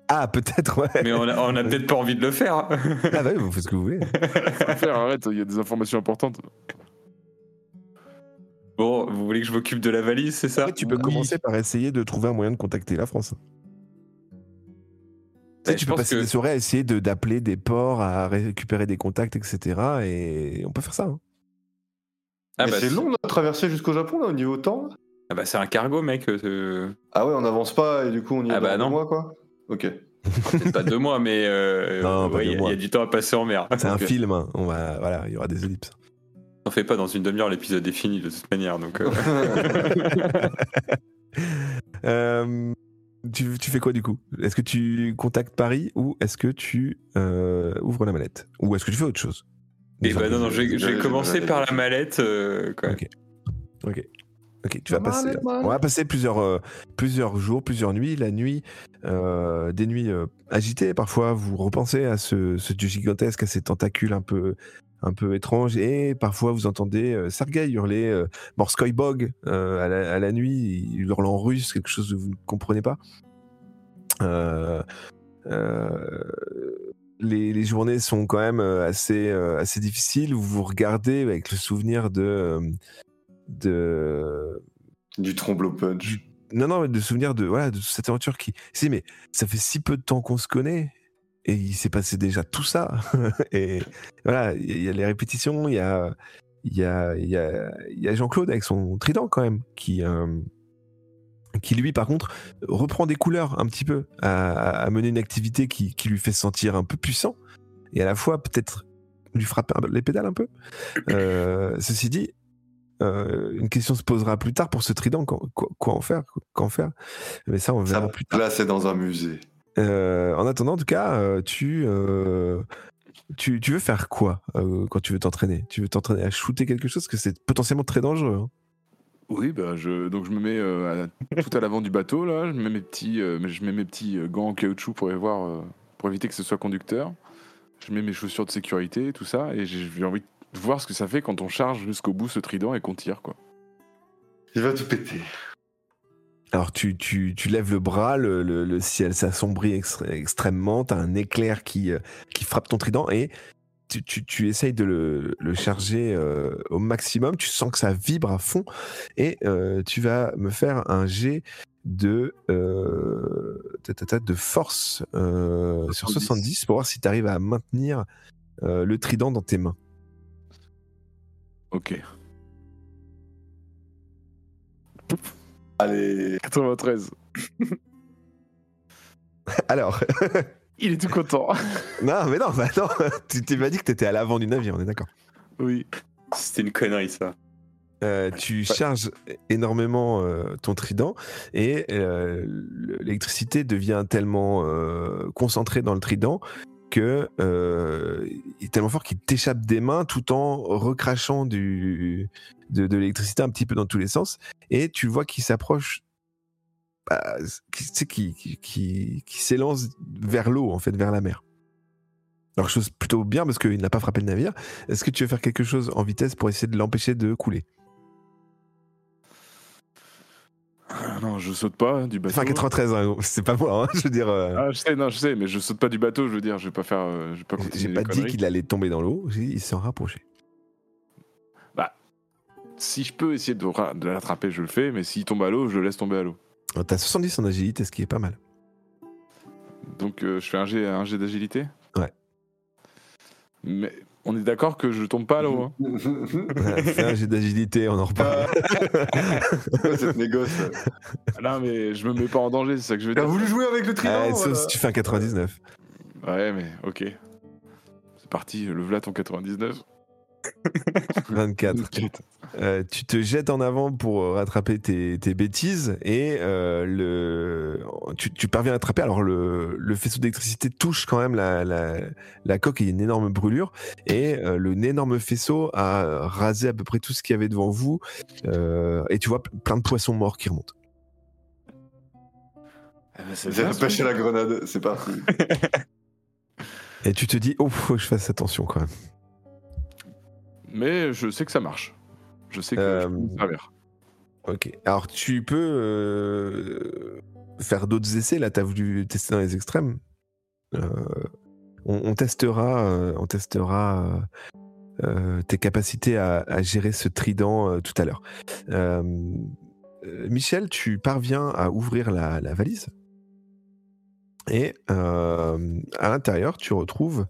Ah, peut-être, ouais. Mais on a, on a peut-être pas envie de le faire. Ah, bah oui, vous faites ce que vous voulez. Frère, arrête, il y a des informations importantes. Bon, vous voulez que je m'occupe de la valise, c'est ça? Après, tu peux Oui. commencer par essayer de trouver un moyen de contacter la France. Tu sais, tu peux passer que- des soirées à essayer de- d'appeler des ports, à récupérer des contacts, etc. Et on peut faire ça. hein. Ah, Mais bah, c'est long notre traversée jusqu'au Japon là au niveau temps. Ah bah, c'est un cargo, mec. euh, Ah ouais, on n'avance pas et du coup on y est Ah bah non. mois quoi. Ok. pas deux mois, mais euh, Non, ouais, il y a- y, du temps à passer en mer. C'est un film. hein. On va, voilà, il y aura des ellipses. On fait pas dans une demi-heure, l'épisode est fini de toute manière. Donc, euh, Euh, tu, tu fais quoi du coup? Est-ce que tu contactes Paris ou est-ce que tu euh, ouvres la mallette? Ou est-ce que tu fais autre chose? Et bah non, non, J'allais- commencer j'allais- par la mallette. euh, quoi. Ok. Ok. Ok, tu vas passer. mallette. On va passer plusieurs, euh, plusieurs jours, plusieurs nuits. La nuit, euh, des nuits euh, agitées. Parfois, vous repensez à ce, ce dieu gigantesque, à ces tentacules un peu, un peu étranges. Et parfois, vous entendez Sergei hurler Morskoy Bog à, la, à la nuit. Il hurle en russe, quelque chose que vous ne comprenez pas. Les, les journées sont quand même assez, assez difficiles. Vous vous regardez avec le souvenir de. De Du tromblot punch. non non mais de souvenir de voilà de cette aventure qui si mais ça fait si peu de temps qu'on se connaît et il s'est passé déjà tout ça et voilà il y, a- les répétitions il y a il y a il y a, y a Jean-Claude avec son trident quand même qui euh, qui lui par contre reprend des couleurs un petit peu à, à mener une activité qui, qui lui fait se sentir un peu puissant et à la fois peut-être lui frapper les pédales un peu Euh, ceci dit euh, une question se posera plus tard pour ce trident. Quoi, quoi- quoi en faire Qu'en faire? Mais ça, on Ça verra plus tard. Là c'est dans un musée. Euh, en attendant, en tout cas, euh, tu, euh, tu, tu veux faire quoi euh, quand tu veux t'entraîner? Tu veux t'entraîner à shooter quelque chose? Parce que c'est potentiellement très dangereux. hein. Oui, bah je, donc je me mets euh, à- tout à l'avant du bateau là, je mets mes petits, euh, je mets mes petits gants en caoutchouc pour, voir, euh, pour éviter que ce soit conducteur. Je mets mes chaussures de sécurité, tout ça, et j'ai j'ai envie de voir ce que ça fait quand on charge jusqu'au bout ce trident et qu'on tire quoi. Il va tout péter. Alors, tu, tu, tu lèves le bras, le, le- le ciel s'assombrit extré- extrêmement, tu as un éclair qui, euh, qui frappe ton trident et tu, tu, tu essayes de le, le charger euh, au maximum. Tu sens que ça vibre à fond et euh, tu vas me faire un jet de, euh, ta, ta, ta, de force euh, sur 70. 70 pour voir si tu arrives à maintenir euh, le trident dans tes mains. Ok. Allez. 93. Alors, Il est tout content. non, mais non, bah non, tu tu m'as dit que tu étais à l'avant du navire, on est d'accord. oui. C'était une connerie, ça. Euh, tu charges énormément euh, ton trident et euh, l'électricité devient tellement euh, concentrée dans le trident que euh, il est tellement fort qu'il t'échappe des mains tout en recrachant de, l'électricité un petit peu dans tous les sens. Et tu vois qu'il s'approche bah, qui s'élance vers l'eau en fait vers la mer. Alors chose plutôt bien parce qu'il n'a pas frappé le navire. Est-ce que tu veux faire quelque chose en vitesse pour essayer de l'empêcher de couler? Non, je saute pas du bateau. Enfin, 93, hein, c'est pas moi, hein, je veux dire. euh, Ah, je sais, non, je sais, mais je saute pas du bateau, je veux dire, je vais pas faire. euh, je vais pas continuer J'ai pas dit qu'il allait tomber dans l'eau, j'ai dit il s'en rapprochait. Si je peux essayer de, ra- de l'attraper, je le fais, mais s'il tombe à l'eau, je le laisse tomber à l'eau. Alors, T'as 70 en agilité, ce qui est pas mal. Donc euh, je fais un jet, un jet d'agilité? Ouais. Mais on est d'accord que je tombe pas à l'eau. hein jet d'agilité, on en reparle. Quoi, cette négoce là Ah non, mais je me mets pas en danger, c'est ça que je veux T'as dire. voulu jouer avec le trident Ah, sauf voilà. si tu fais un 99. Ouais, mais ok. C'est parti, le vlat ton 99. 24. Euh, tu te jettes en avant pour rattraper tes, tes bêtises et euh, le, tu, tu parviens à attraper. Alors le, le faisceau d'électricité touche quand même la, la, la coque et il y a une énorme brûlure. Et euh, le énorme faisceau a rasé à peu près tout ce qu'il y avait devant vous. Euh, et tu vois plein de poissons morts qui remontent. Ah bah, c'est J'ai bien, pêché ça. la grenade, c'est parti. Et tu te dis, oh, faut que je fasse attention quand même. Mais je sais que ça marche. Je sais que Euh, je peux me servir. Ok. Alors tu peux euh, faire d'autres essais. Là, tu as voulu tester dans les extrêmes. Euh, on, on testera, euh, on testera tes capacités à, à gérer ce trident tout à l'heure. Michel, tu parviens à ouvrir la, la valise. Et à l'intérieur, tu retrouves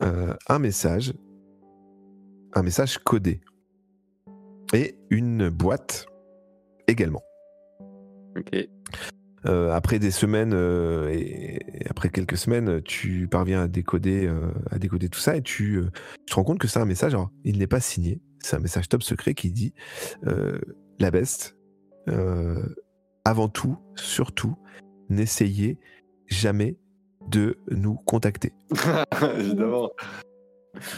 un message, un message codé et une boîte également. Ok. Euh, après des semaines euh, et, et après quelques semaines, tu parviens à décoder, euh, à décoder tout ça et tu, euh, tu te rends compte que c'est un message. Alors, il n'est pas signé. C'est un message top secret qui dit euh, la beste. euh, avant tout, surtout, n'essayez jamais de nous contacter. Évidemment.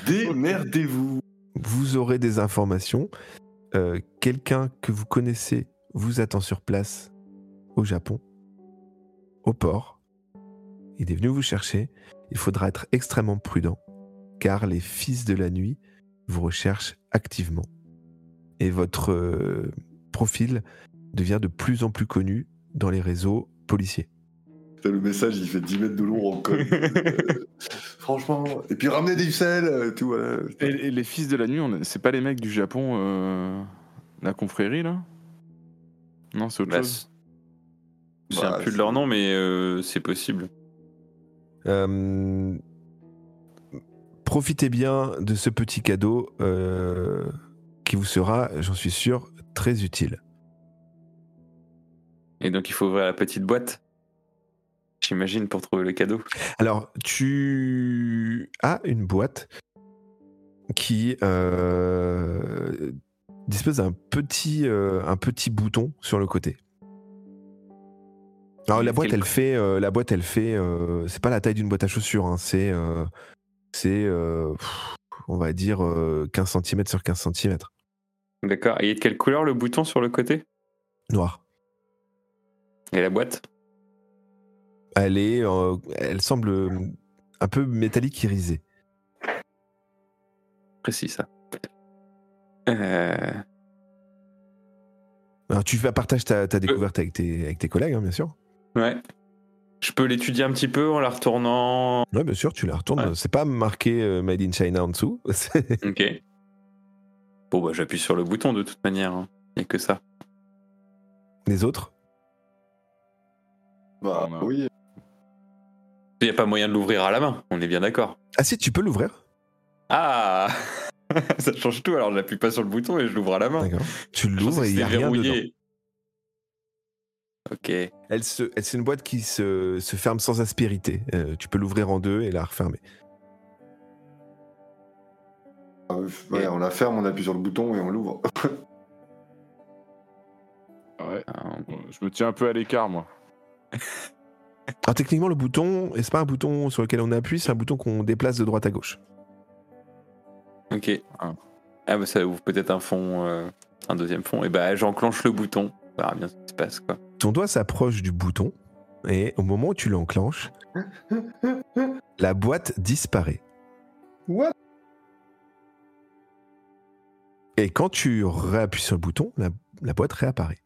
Démerdez-vous. Vous aurez des informations. Euh, Quelqu'un que vous connaissez vous attend sur place au Japon, au port. Il est venu vous chercher. Il faudra être extrêmement prudent, car les fils de la nuit vous recherchent activement. Et votre euh, profil devient de plus en plus connu dans les réseaux policiers. Le message, il fait 10 mètres de long en code. Euh, Franchement. Et puis ramenez des sel, euh, tout. voilà. Et, et les fils de la nuit, on- c'est pas les mecs du Japon, euh, la confrérie là? Non, c'est autre Bah, chose. Je Bah, plus de leur nom, mais euh, c'est possible. Euh, profitez bien de ce petit cadeau euh, qui vous sera, j'en suis sûr, très utile. Et donc il faut ouvrir la petite boîte? J'imagine pour trouver le cadeau. Alors, tu as une boîte qui euh, dispose d'un petit, euh, un petit bouton sur le côté. Alors la boîte, elle fait, euh, la boîte, elle fait, c'est pas la taille d'une boîte à chaussures, hein, c'est, c'est, on va dire euh, 15 cm sur 15 cm, D'accord. Et de quelle couleur le bouton sur le côté? Noir. Et la boîte? Elle est, euh, elle semble euh, un peu métallique irisée. Précis ça. Euh, Alors tu vas partager ta, ta découverte avec tes, avec tes collègues, hein, bien sûr. Ouais. Je peux l'étudier un petit peu en la retournant. Ouais, bien sûr, tu la retournes. Ouais. C'est pas marqué euh, Made in China en dessous. Ok. Bon bah j'appuie sur le bouton de toute manière. hein. Il n'y a que ça. Les autres? Bah oui. Il n'y a pas moyen de l'ouvrir à la main, on est bien d'accord. Ah si, tu peux l'ouvrir. Ah Ça change tout, alors je n'appuie pas sur le bouton et je l'ouvre à la main. D'accord. Tu l'ouvres et il n'y a rien dedans. Ok. Elle se, elle- c'est une boîte qui se, se ferme sans aspérité. Euh, tu peux l'ouvrir en deux et la refermer. Ah, ouais, on la ferme, on appuie sur le bouton et on l'ouvre. Ouais. Ah, Je me tiens un peu à l'écart, moi. Alors techniquement, le bouton, et c'est pas un bouton sur lequel on appuie, c'est un bouton qu'on déplace de droite à gauche. Ok. Ah. Ah bah ça ouvre peut-être un fond, euh, un deuxième fond. Et bah j'enclenche le bouton. On verra bien ce qui se passe quoi. Ton doigt s'approche du bouton et au moment où tu l'enclenches, la boîte disparaît. What? Et quand tu réappuies sur le bouton, la, la boîte réapparaît.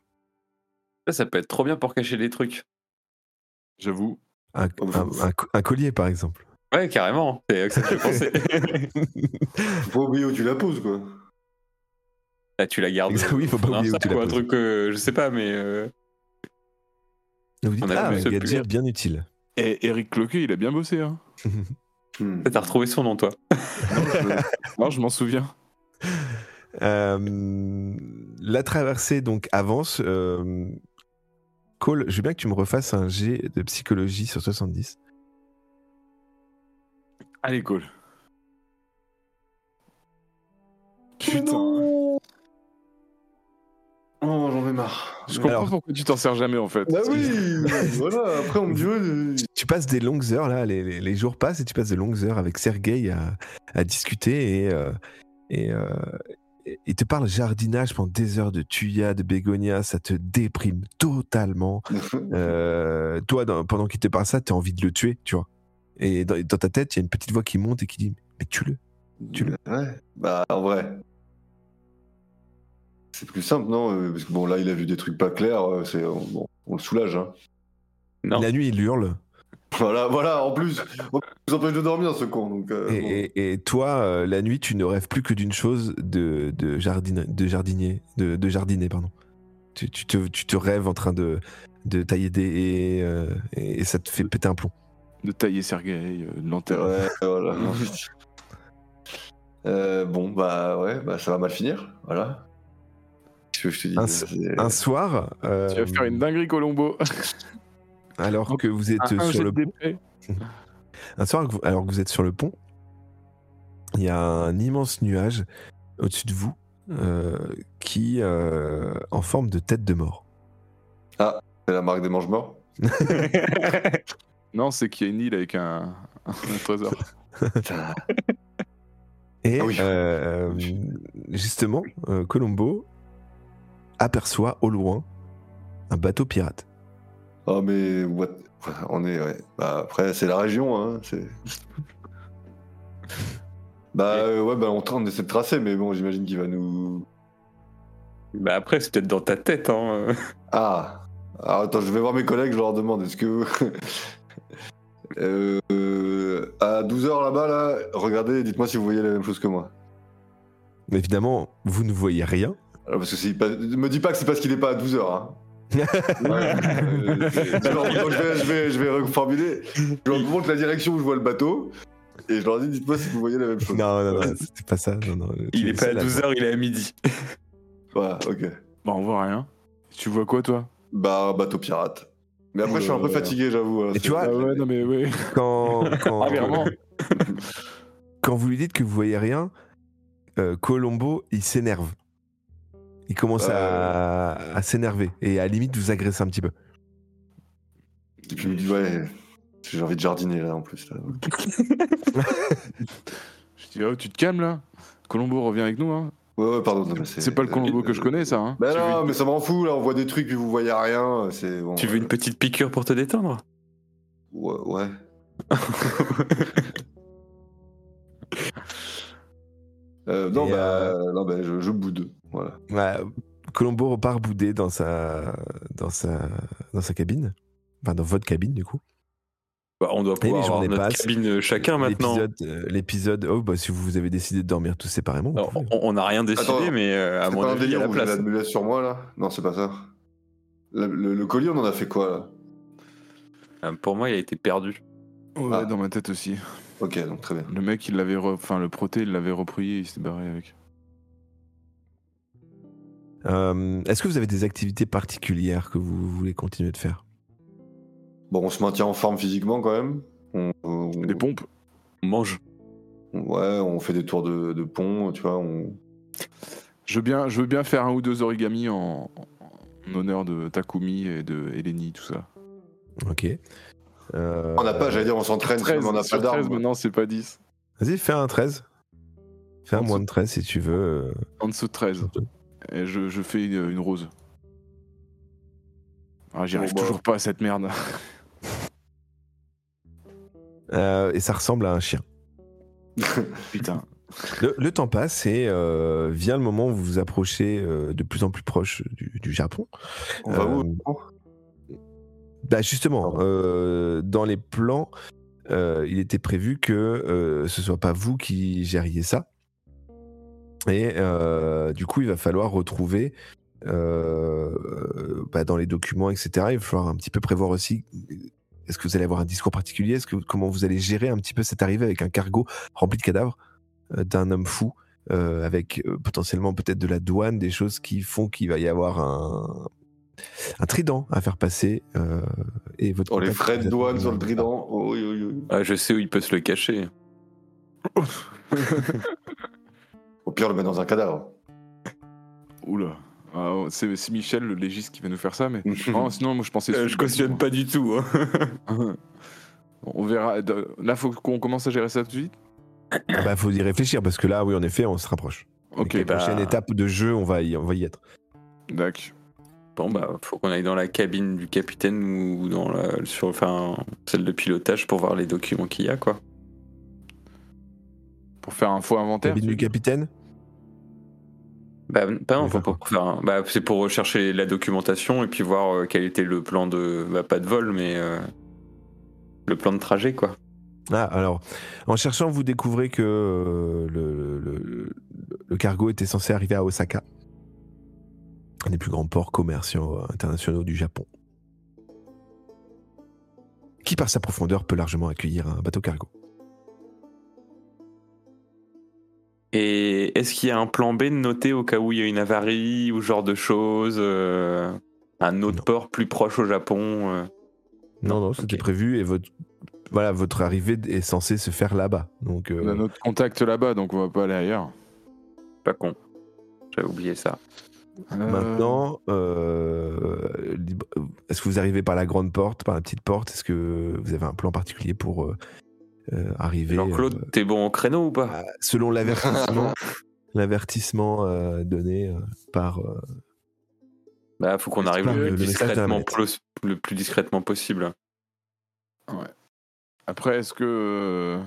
Ça, ça peut être trop bien pour cacher des trucs. J'avoue. Un, Oh, un- un co- un collier, par exemple. Ouais, carrément. C'est ça que j'ai pensé. Faut pas oublier où tu la poses, quoi. Là, tu la gardes. Oui, faut pas oublier où tu la ou un poses. truc, euh, je sais pas, mais. euh, Vous dites, On a ah, un gadget bien utile. Et Eric Cloquet, il a bien bossé. Hein. Hmm. T'as retrouvé son nom, toi. Non, je m'en souviens. Euh, la traversée donc avance. Euh, Cole, je veux bien que tu me refasses un G de psychologie sur 70. Allez, cool. putain. Oh, j'en ai marre. Je comprends Alors- pourquoi tu t'en sers jamais en fait. Bah oui, voilà, après on me dit, Tu- Tu passes des longues heures, là, les, les- les jours passent et tu passes de longues heures avec Sergei à, à discuter et, euh, et, euh, et il te parle jardinage pendant des heures de tuya, de bégonia, ça te déprime totalement. Euh, toi, dans- pendant qu'il te parle ça, tu as envie de le tuer, tu vois. Et dans, dans ta tête, il y a une petite voix qui monte et qui dit Mais tue-le. Tu le- Ouais, bah en vrai. C'est plus simple, non euh, Parce que bon, là, il a vu des trucs pas clairs, euh, c'est, bon, on le soulage, hein. Non. La nuit, il hurle. Voilà, voilà, en plus, on nous empêche de dormir, ce con, donc... euh, Et, bon. et- et toi, euh, la nuit, tu ne rêves plus que d'une chose de, de, jardin, de jardinier, de, de jardiner, pardon. Tu, tu te, tu te rêves en train de, de tailler des haies euh, et, et ça te fait péter un plomb. De tailler Sergei, euh, de l'enterrer. Ouais, voilà. Euh, bon, bah ouais, bah ça va mal finir, voilà. Je te dis? Un- Un soir, euh, Tu vas faire une dinguerie Colombo. alors que vous êtes Un- sur le. Un soir, vous- alors que vous êtes sur le pont, il y a un immense nuage au-dessus de vous euh, qui, euh, en forme de tête de mort. C'est la marque des mange-morts Non, c'est qu'il y a une île avec un, un trésor. Et Ah oui. euh, justement, euh, Colombo aperçoit au loin un bateau pirate. Oh, mais what? On est, ouais. Bah, après, c'est la région, hein. Bah, euh, ouais, bah, on, on essaie de tracer, mais bon, j'imagine qu'il va nous. Bah après, c'est peut-être dans ta tête. Hein. Ah Alors, attends, je vais voir mes collègues, je leur demande, est-ce que. Euh, euh, à 12h là-bas, là, regardez, dites-moi si vous voyez la même chose que moi. Mais évidemment, vous ne voyez rien. Alors, parce que c'est pas... me dis pas que c'est parce qu'il est pas à 12h. Hein. Ouais, euh, alors, donc, je, vais, je, vais, je vais reformuler. Je leur montre la direction où je vois le bateau. Et je leur dis, dites-moi si vous voyez la même chose. Non, non, non, c'était pas ça. Non, non, Il est pas à seul 12h, il est à midi. Voilà, ok. Bah, on voit rien. Tu vois quoi, toi? Bah, bateau pirate. Mais après, je suis un peu Euh, fatigué, j'avoue. hein, Et c'est- tu vois, Ah ouais, non, mais ouais. Quand, quand, Ah, vraiment quand vous lui dites que vous voyez rien, euh, Colombo, il s'énerve. Il commence à, à s'énerver et à la limite vous agresser un petit peu. Et puis il me dit, ouais, j'ai envie de jardiner là en plus. Là. Je dis, oh, tu te calmes là Colombo revient avec nous, hein. Ouais, ouais, pardon. c'est pas le Colombo que je connais, ça, hein. Bah non, mais ça m'en fout, là, on voit des trucs puis vous voyez rien. C'est bon. Tu veux une petite piqûre pour te détendre? Ouais. ouais. Euh, non, bah, non, bah, je, je boude. Voilà. Ouais, Colombo repart bouder dans sa, dans sa, dans sa cabine. Enfin, dans votre cabine, du coup. Bah, On doit pouvoir avoir notre cabine chacun maintenant. L'épisode, euh, L'épisode, oh, bah, si vous avez décidé de dormir tous séparément, on n'a rien décidé, Attends, mais euh, à C'est mon pas un avis, il y a délire la place. la sur moi là? Non, c'est pas ça. Le, le- le colis, on en a fait quoi là? Euh, Pour moi, il a été perdu. Ouais, Ah. dans ma tête aussi. Ok, donc très bien. Le mec, il l'avait. re- Enfin, le proté, il l'avait repris et il s'est barré avec. Euh, Est-ce que vous avez des activités particulières que vous voulez continuer de faire? Bon, on se maintient en forme physiquement quand même. On, on- Des pompes? On mange. ouais, on fait des tours de, de pont, tu vois. On... je veux, bien, je veux bien faire un ou deux origamis en, en honneur de Takumi et de Eleni, tout ça. Ok. Euh, On n'a pas, j'allais dire, on s'entraîne, 13, mais on n'a pas 13, d'armes. maintenant, c'est pas 10. Vas-y, fais un 13. Fais un moins de 13 si tu veux. euh, En dessous de 13. Et je, je fais une, une rose. Ah, j'y Bon, arrive bah. toujours pas à cette merde. euh, et ça ressemble à un chien. Putain. Le, le temps passe et euh, vient le moment où vous vous approchez euh, de plus en plus proche du, du Japon. On va où Bah justement, euh, dans les plans, euh, il était prévu que euh, ce soit pas vous qui gériez ça. Et euh, du coup, il va falloir retrouver bah, dans les documents, etc. Il va falloir un petit peu prévoir aussi. Est-ce que vous allez avoir un discours particulier Est-ce que comment vous allez gérer un petit peu cette arrivée avec un cargo rempli de cadavres d'un homme fou, avec potentiellement peut-être de la douane, des choses qui font qu'il va y avoir un, un trident à faire passer. euh, et votre Oh, les frais de douane sur le trident. Oh, oui, oui, oui. Ah, je sais où il peut se le cacher. Oh pire, le mettre dans un cadavre. Oula. Ah, oh, c'est c'est Michel, le légiste, qui va nous faire ça, mais. non, sinon, moi je pensais. Euh, je cautionne pas du tout. hein. On verra. Là, faut qu'on commence à gérer ça tout de suite? Ah bah, faut y réfléchir parce que là, oui, en effet, on se rapproche. Ok, Donc, la bah- prochaine étape de jeu, on va y, on va y être. d'accord. Bon bah faut qu'on aille dans la cabine du capitaine ou dans la sur enfin celle de pilotage pour voir les documents qu'il y a quoi. Pour faire un faux inventaire. Cabine du capitaine? Bah pas non, faut faire un- bah, c'est pour rechercher la documentation et puis voir euh, quel était le plan de bah, pas de vol mais euh, le plan de trajet quoi. Ah, alors, en cherchant, vous découvrez que euh, le, le- le cargo était censé arriver à Osaka, un des plus grands ports commerciaux euh, internationaux du Japon, qui par sa profondeur peut largement accueillir un bateau cargo. Et est-ce qu'il y a un plan B de noter au cas où il y a une avarie ou ce genre de choses euh, un autre Non. port plus proche au Japon euh. Non, Non, c'était ok. prévu et votre, voilà, votre arrivée est censée se faire là-bas. Donc, euh, On a notre contact là-bas, donc on va pas aller ailleurs. Pas con. J'avais oublié ça. Euh, Maintenant, euh, libre- est-ce que vous arrivez par la grande porte, par la petite porte? Est-ce que vous avez un plan particulier pour euh, euh, arriver Jean-Claude, euh, t'es bon au créneau ou pas? à- selon l'avertissement, l'avertissement euh, donné euh, par euh, Bah, faut qu'on arrive le, le- plus discrètement, d'Internet. plus- le plus discrètement possible. Ouais. Après, est-ce que. euh,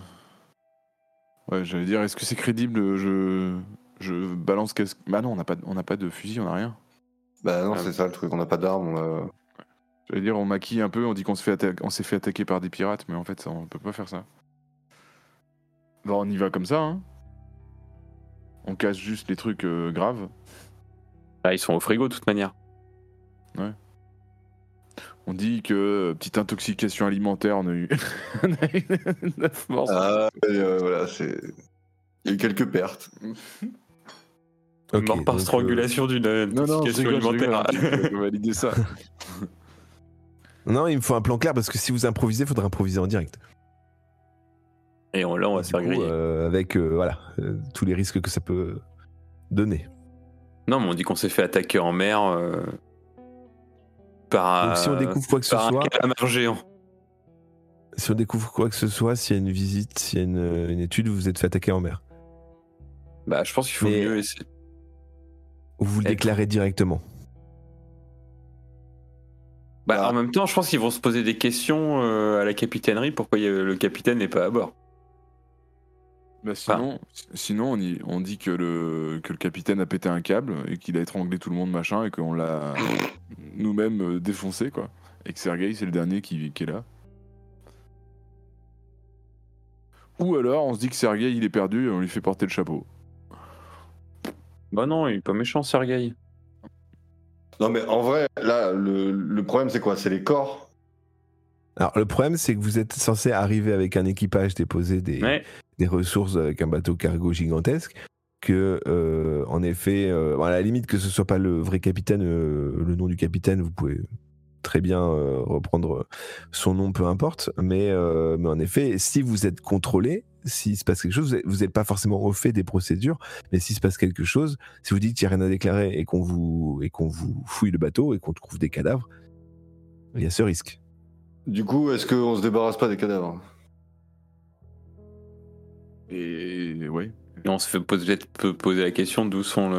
Ouais, j'allais dire, est-ce que c'est crédible? Je. Je balance qu'est-ce. Bah non, on n'a pas, on n'a pas de fusil, on n'a rien. Bah non, Ah. c'est ça le truc, on n'a pas d'armes. on a- J'allais dire, on maquille un peu, on dit qu'on se fait atta- on s'est fait attaquer par des pirates, mais en fait, ça, on peut pas faire ça. Bon, on y va comme ça, hein. On casse juste les trucs euh, graves. Là, ils sont au frigo de toute manière. On dit que euh, petite intoxication alimentaire, on a eu, on a eu 9 morts. Ah, et, euh, voilà, c'est. Il y a eu quelques pertes. Mort par donc, strangulation d'une intoxication je alimentaire. hein, valider ça. euh, non, il me faut un plan clair parce que si vous improvisez, il faudra improviser en direct. Et on- là, on va se faire coup, griller. euh, avec euh, voilà euh, tous les risques que ça peut donner. Non, mais on dit qu'on s'est fait attaquer en mer euh, par, Donc, si on euh, découvre quoi que ce par un soit, calamar géant. si on découvre quoi que ce soit, s'il y a une visite, s'il y a une, une étude, vous vous êtes fait attaquer en mer. Bah, je pense qu'il faut Mais- mieux essayer. Ou vous le Être- déclarez directement. Bah, Bah. En même temps, je pense qu'ils vont se poser des questions euh, à la capitainerie pourquoi le capitaine n'est pas à bord. Bah, sinon, sinon on, y- on dit que le, que le capitaine a pété un câble et qu'il a étranglé tout le monde, machin, et qu'on l'a nous-mêmes euh, défoncé, quoi. Et que Sergei, c'est le dernier qui, qui est là. Ou alors, on se dit que Sergei, il est perdu et on lui fait porter le chapeau. Bah non, il est pas méchant, Sergei. Non, mais en vrai, là, le, le problème, c'est quoi? C'est les corps Alors le problème, c'est que vous êtes censé arriver avec un équipage déposer des, Ouais. des ressources avec un bateau cargo gigantesque. Que, euh, en effet, euh, à la limite que ce soit pas le vrai capitaine, euh, le nom du capitaine, vous pouvez très bien euh, reprendre son nom, peu importe. Mais, euh, mais en effet, si vous êtes contrôlé, s'il se passe quelque chose, vous n'êtes pas forcément au fait des procédures, mais s'il se passe quelque chose, si vous dites qu'il n'y a rien à déclarer et qu'on vous, et qu'on vous fouille le bateau et qu'on trouve des cadavres, il y a ce risque. Du coup, est-ce qu'on se débarrasse pas des cadavres? Et. Et on se fait peut-être peut poser la question d'où sont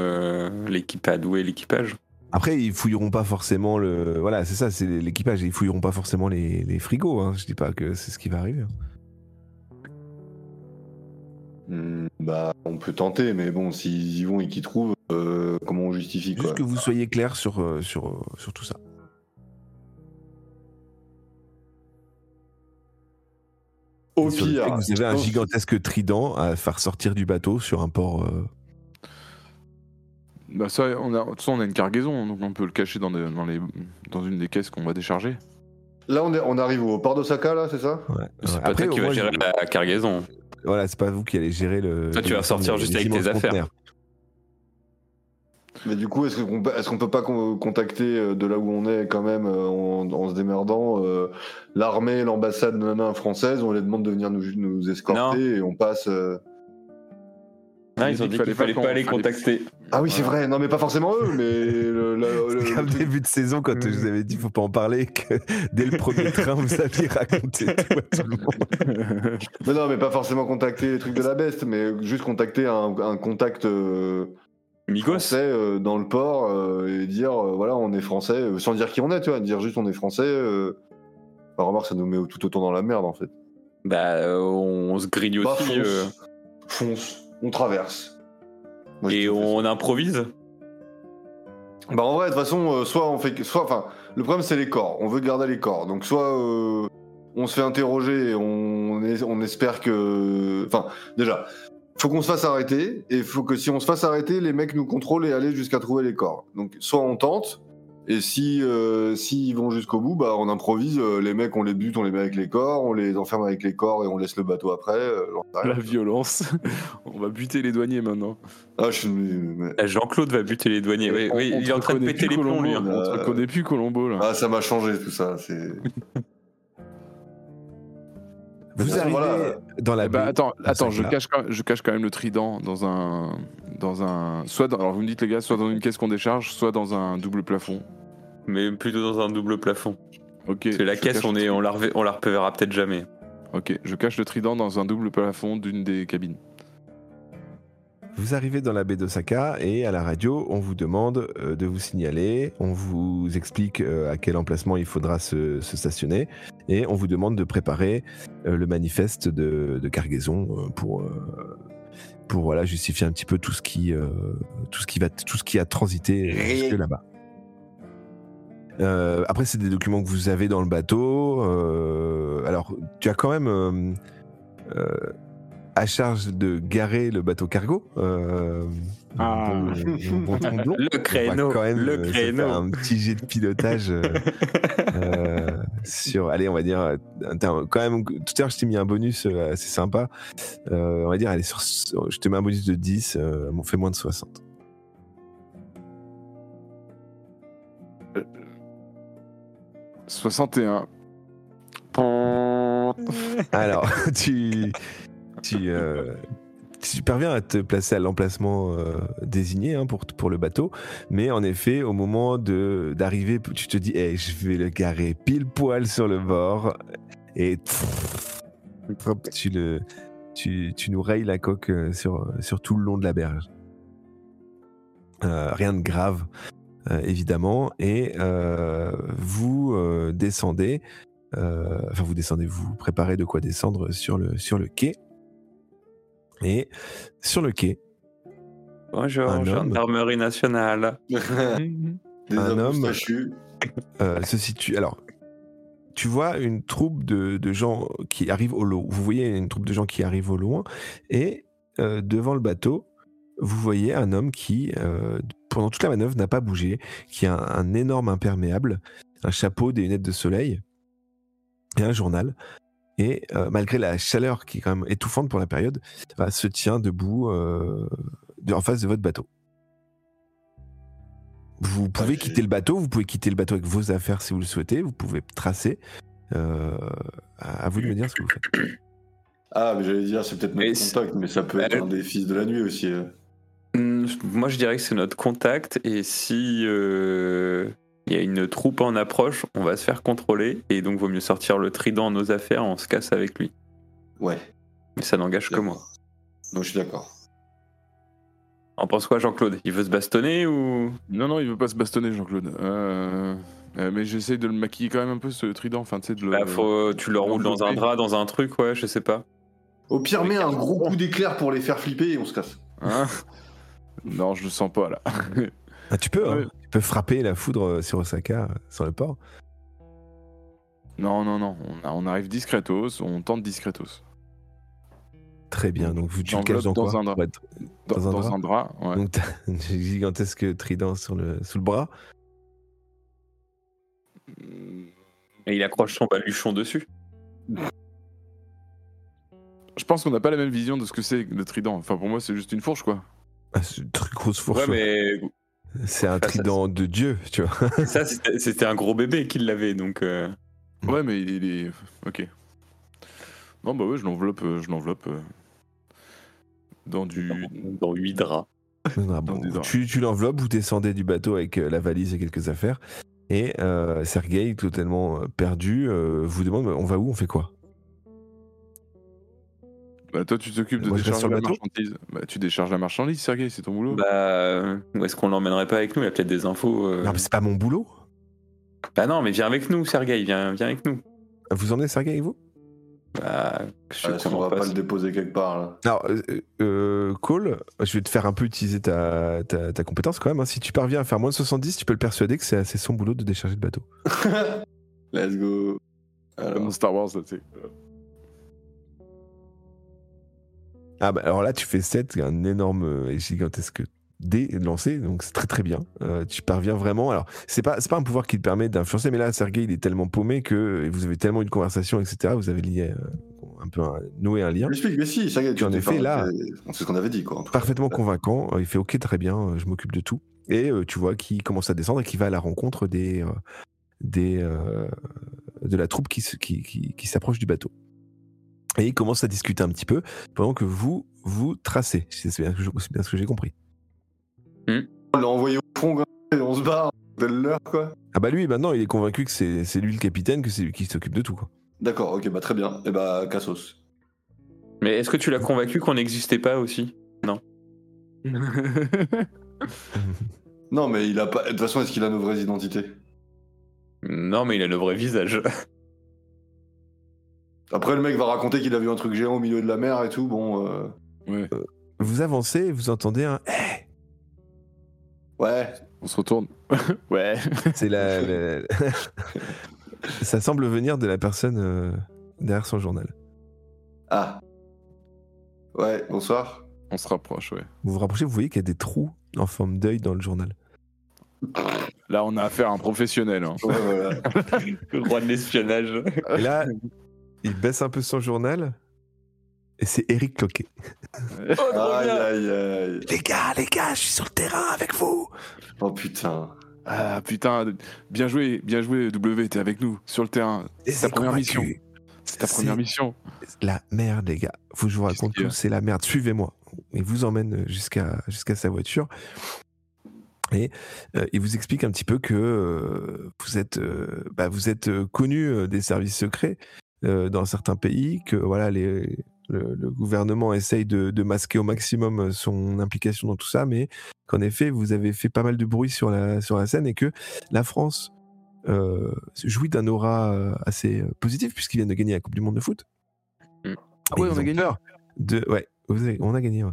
l'équipage, d'où est l'équipage? Après, ils fouilleront pas forcément le. Voilà, c'est ça, c'est l'équipage. Ils fouilleront pas forcément les, les frigos. Hein. Je dis pas que c'est ce qui va arriver. Hmm, Bah, on peut tenter, mais bon, s'ils y vont et qu'ils trouvent, euh, comment on justifie quoi? Juste que vous soyez clair sur, euh, sur, euh, sur tout ça. Au pire, vous avez un gigantesque trident à faire sortir du bateau sur un port. euh, Bah ça, on a, de toute façon, on a une cargaison, donc on peut le cacher dans, des- dans, les, dans une des caisses qu'on va décharger. Là, on, est, on arrive au port d'Osaka, là, c'est ça? Ouais. C'est Ouais. pas toi qui moi, va gérer je- la cargaison. Voilà, c'est pas vous qui allez gérer le. Toi, tu vas sortir juste avec tes affaires. conteneurs. Mais du coup, est-ce qu'on qu'on peut pas con- contacter euh, de là où on est quand même euh, en, en se démerdant euh, l'armée, l'ambassade nanana, française On les demande de venir nous, nous escorter et on passe. euh, Non, ils ont dit qu'il fallait pas les contacter. Ah oui, c'est vrai. Non, mais pas forcément eux, mais le, le- le- C'est comme début de saison quand je vous avais dit faut pas en parler, que dès le premier train vous aviez raconté tout à tout le monde. Mais non, mais pas forcément contacter les trucs de la beste, mais juste contacter un, un contact euh, Migos français euh, dans le port euh, et dire euh, voilà, on est français, euh, sans dire qui on est, tu vois, dire juste on est français. Euh... Enfin, remarque, ça nous met tout autant dans la merde en fait. Bah, euh, on se grille Bah, aussi. fonce, euh, fonce, on traverse. Moi, et on improvise. Bah en vrai, de toute façon, euh, soit on fait, que- soit, enfin, le problème c'est les corps. On veut garder les corps. Donc soit euh, on se fait interroger, et on, es- on espère que, enfin, déjà, faut qu'on se fasse arrêter et faut que si on se fasse arrêter, les mecs nous contrôlent et aller jusqu'à trouver les corps. Donc soit on tente. Et si euh, s'ils vont jusqu'au bout, bah on improvise. euh, les mecs, on les bute, on les met avec les corps, on les enferme avec les corps et on laisse le bateau après. euh. La violence. on va buter les douaniers maintenant. Ah, je suis. mais- Ah, Jean-Claude va buter les douaniers. Oui, On- oui, on il est en train de péter les plombs, lui. Colombo, hein. On te reconnaît plus Colombo là. Ah, ça m'a changé tout ça. C'est. Vous arrivez voilà. dans la Eh ben, attends, attends, je cache, quand, je cache quand même le trident dans un, dans un, soit dans, alors vous me dites les gars, soit dans une caisse qu'on décharge, soit dans un double plafond. Mais plutôt dans un double plafond. Ok. Parce que la caisse, on, est, on, la on la reverra peut-être jamais. Ok, je cache le trident dans un double plafond d'une des cabines. Vous arrivez dans la baie d'Osaka et à la radio, on vous demande euh, de vous signaler, on vous explique euh, à quel emplacement il faudra se, se stationner et on vous demande de préparer euh, le manifeste de, de cargaison pour, pour voilà, justifier un petit peu tout ce qui, tout ce qui, va, tout ce qui a transité jusque là-bas. Euh, après, c'est des documents que vous avez dans le bateau. euh, alors, tu as quand même euh, à charge de garer le bateau cargo. Ah. bon- bon tromblon. Le créneau, quand même le créneau. un petit jet de pilotage sur, allez, on va dire, quand même, tout à l'heure, je t'ai mis un bonus assez sympa. On va dire, allez, sur, je te mets un bonus de 10, euh, on fait moins de 60. 61. Alors, tu, tu, euh, tu parviens à te placer à l'emplacement euh, désigné hein, pour, pour le bateau, mais en effet, au moment de d'arriver, tu te dis, Eh, je vais le garer pile poil sur le bord, et hop, tu, le, tu, tu nous rayes la coque euh, sur, sur tout le long de la berge. Euh, rien de grave, euh, évidemment, et euh, vous euh, descendez euh, enfin, vous descendez, vous vous préparez de quoi descendre sur le, sur le quai. Et sur le quai, Bonjour, Un homme. gendarmerie nationale. Des Un homme. euh, se situe. Alors, tu vois une troupe de, de gens qui arrivent au loin. Vous voyez une troupe de gens qui arrivent au loin. Et euh, devant le bateau, vous voyez un homme qui, euh, pendant toute la manœuvre, n'a pas bougé, qui a un, un énorme imperméable, un chapeau, des lunettes de soleil et un journal. Et euh, malgré la chaleur qui est quand même étouffante pour la période, bah, se tient debout euh, en face de votre bateau. Vous pouvez j'ai- quitter le bateau, vous pouvez quitter le bateau avec vos affaires si vous le souhaitez, vous pouvez tracer. Euh, à vous de me dire ce que vous faites. Ah, mais j'allais dire, c'est peut-être notre contact, mais ça peut être Euh, un des fils de la nuit aussi. euh. Moi, je dirais que c'est notre contact. Et si euh, il y a une troupe en approche, on va se faire contrôler. Et donc, vaut mieux sortir le trident en nos affaires. On se casse avec lui. Ouais. Mais ça n'engage que moi. Donc je suis d'accord. En pense quoi, Jean-Claude? Il veut se bastonner ou? Non, non, il veut pas se bastonner, Jean-Claude. Euh, euh, mais j'essaie de le maquiller quand même un peu, ce trident. Enfin, tu sais, de le. Bah, faut, tu le roules dans un drap, dans un truc, ouais, je sais pas. Au pire, mets un gros coup d'éclair pour les faire flipper et on se casse. Hein? non, je le sens pas là. Ah, tu peux, hein. Tu peux frapper la foudre euh, sur Osaka, euh, sur le port. non, non, non. On, arrive discretos, on tente discretos. Très bien, donc vous tu le caches dans dans quoi un drap. Dans, Dans un dans drap un drap, ouais. Donc t'as un gigantesque trident sur le, sous le bras. Et il accroche son baluchon dessus. Je pense qu'on n'a pas la même vision de ce que c'est le trident. Enfin, pour moi, c'est juste une fourche, quoi. Ah, c'est une très grosse fourche. Ouais, mais C'est un trident de Dieu, tu vois. ça, c'était un gros bébé qui l'avait, donc. euh. Ouais, mais il, il est. Ok. Non, bah ouais, je l'enveloppe. euh, je l'enveloppe. euh. dans du. Dans 8 draps. Ah bon, Dans des tu tu l'enveloppes, vous descendez du bateau avec euh, la valise et quelques affaires. Et euh, Sergei, totalement perdu, euh, vous demande on va où On fait quoi? Bah, toi, tu t'occupes de Moi, je reste décharger sur le la bateau marchandise. Bah, tu décharges la marchandise, Sergei, c'est ton boulot. Bah, euh, où est-ce qu'on l'emmènerait pas avec nous? Il y a peut-être des infos. euh. Non, mais c'est pas mon boulot. Bah non, mais viens avec nous, Sergei, viens, viens avec nous. Vous emmenez Sergei avec vous? Bah, je Ah, sais on qu'on en va pas le déposer quelque part là. Alors, euh, euh, Cole, je vais te faire un peu utiliser ta, ta, ta compétence quand même. hein. Si tu parviens à faire moins de 70, tu peux le persuader que c'est c'est son boulot de décharger le bateau. Let's go. Comme Alors, dans Star Wars, là, tu sais. Ah bah alors là, tu fais 7, un énorme euh, et gigantesque dé lancé, donc c'est très très bien. Euh, tu parviens vraiment. Alors, c'est pas, c'est pas un pouvoir qui te permet d'influencer, mais là, Sergei, il est tellement paumé que et vous avez tellement eu de conversation, etc. Vous avez lié euh, un peu un, noué un lien. je l'explique, mais si, est, tu En effet, fait- là- c'est ce qu'on avait dit quoi. Parfaitement convaincant. Euh, Il fait OK, très bien, euh, je m'occupe de tout. Et euh, tu vois qu'il commence à descendre et qu'il va à la rencontre des, euh, des, euh, de la troupe qui, se- qui, qui, qui s'approche du bateau. Et il commence à discuter un petit peu pendant que vous, vous tracez. C'est bien, ce que je- c'est bien ce que j'ai compris. On l'a envoyé au fond quoi, et on se barre. Dès l'heure quoi. Ah bah lui, maintenant, il est convaincu que c'est c'est lui le capitaine, que c'est lui qui s'occupe de tout. Quoi. D'accord, ok, bah très bien. Et bah, Cassos. Mais est-ce que tu l'as convaincu qu'on n'existait pas aussi? Non, mais il a pas. De toute façon, est-ce qu'il a nos vraies identités? Non, mais il a le vrai visage. Après, le mec va raconter qu'il a vu un truc géant au milieu de la mer et tout. Bon, euh, Ouais. Vous avancez et vous entendez un Eh ouais. On se retourne. ouais. C'est la, la- Ça semble venir de la personne euh, derrière son journal. Ah. Ouais, bonsoir. On se rapproche, ouais. Vous vous rapprochez, vous voyez qu'il y a des trous en forme d'œil dans le journal. Là, on a affaire à un professionnel. hein. Ouais, voilà. Le roi de l'espionnage. Et là, il baisse un peu son journal. Et c'est Eric Cloquet. aïe, aïe, aïe. Les gars, les gars, je suis sur le terrain avec vous. Oh putain. Ah putain, bien joué, bien joué W, t'es avec nous sur le terrain. C'est ta première mission. C'est ta première mission. La merde, les gars. Faut que je vous raconte tout. C'est la merde. Suivez-moi. Il vous emmène jusqu'à jusqu'à sa voiture. Et euh, il vous explique un petit peu que euh, vous êtes, euh, bah, vous êtes euh, connu euh, des services secrets dans certains pays, que voilà, les, le, le gouvernement essaye de, de masquer au maximum euh, son implication dans tout ça, mais qu'en effet, vous avez fait pas mal de bruit sur la, sur la scène et que la France euh, jouit d'un aura euh, assez euh, positif puisqu'ils viennent de gagner la Coupe du Monde de foot. Mm. Ouais, ils on a gagné. De, ouais, vous avez- on a gagné. ouais.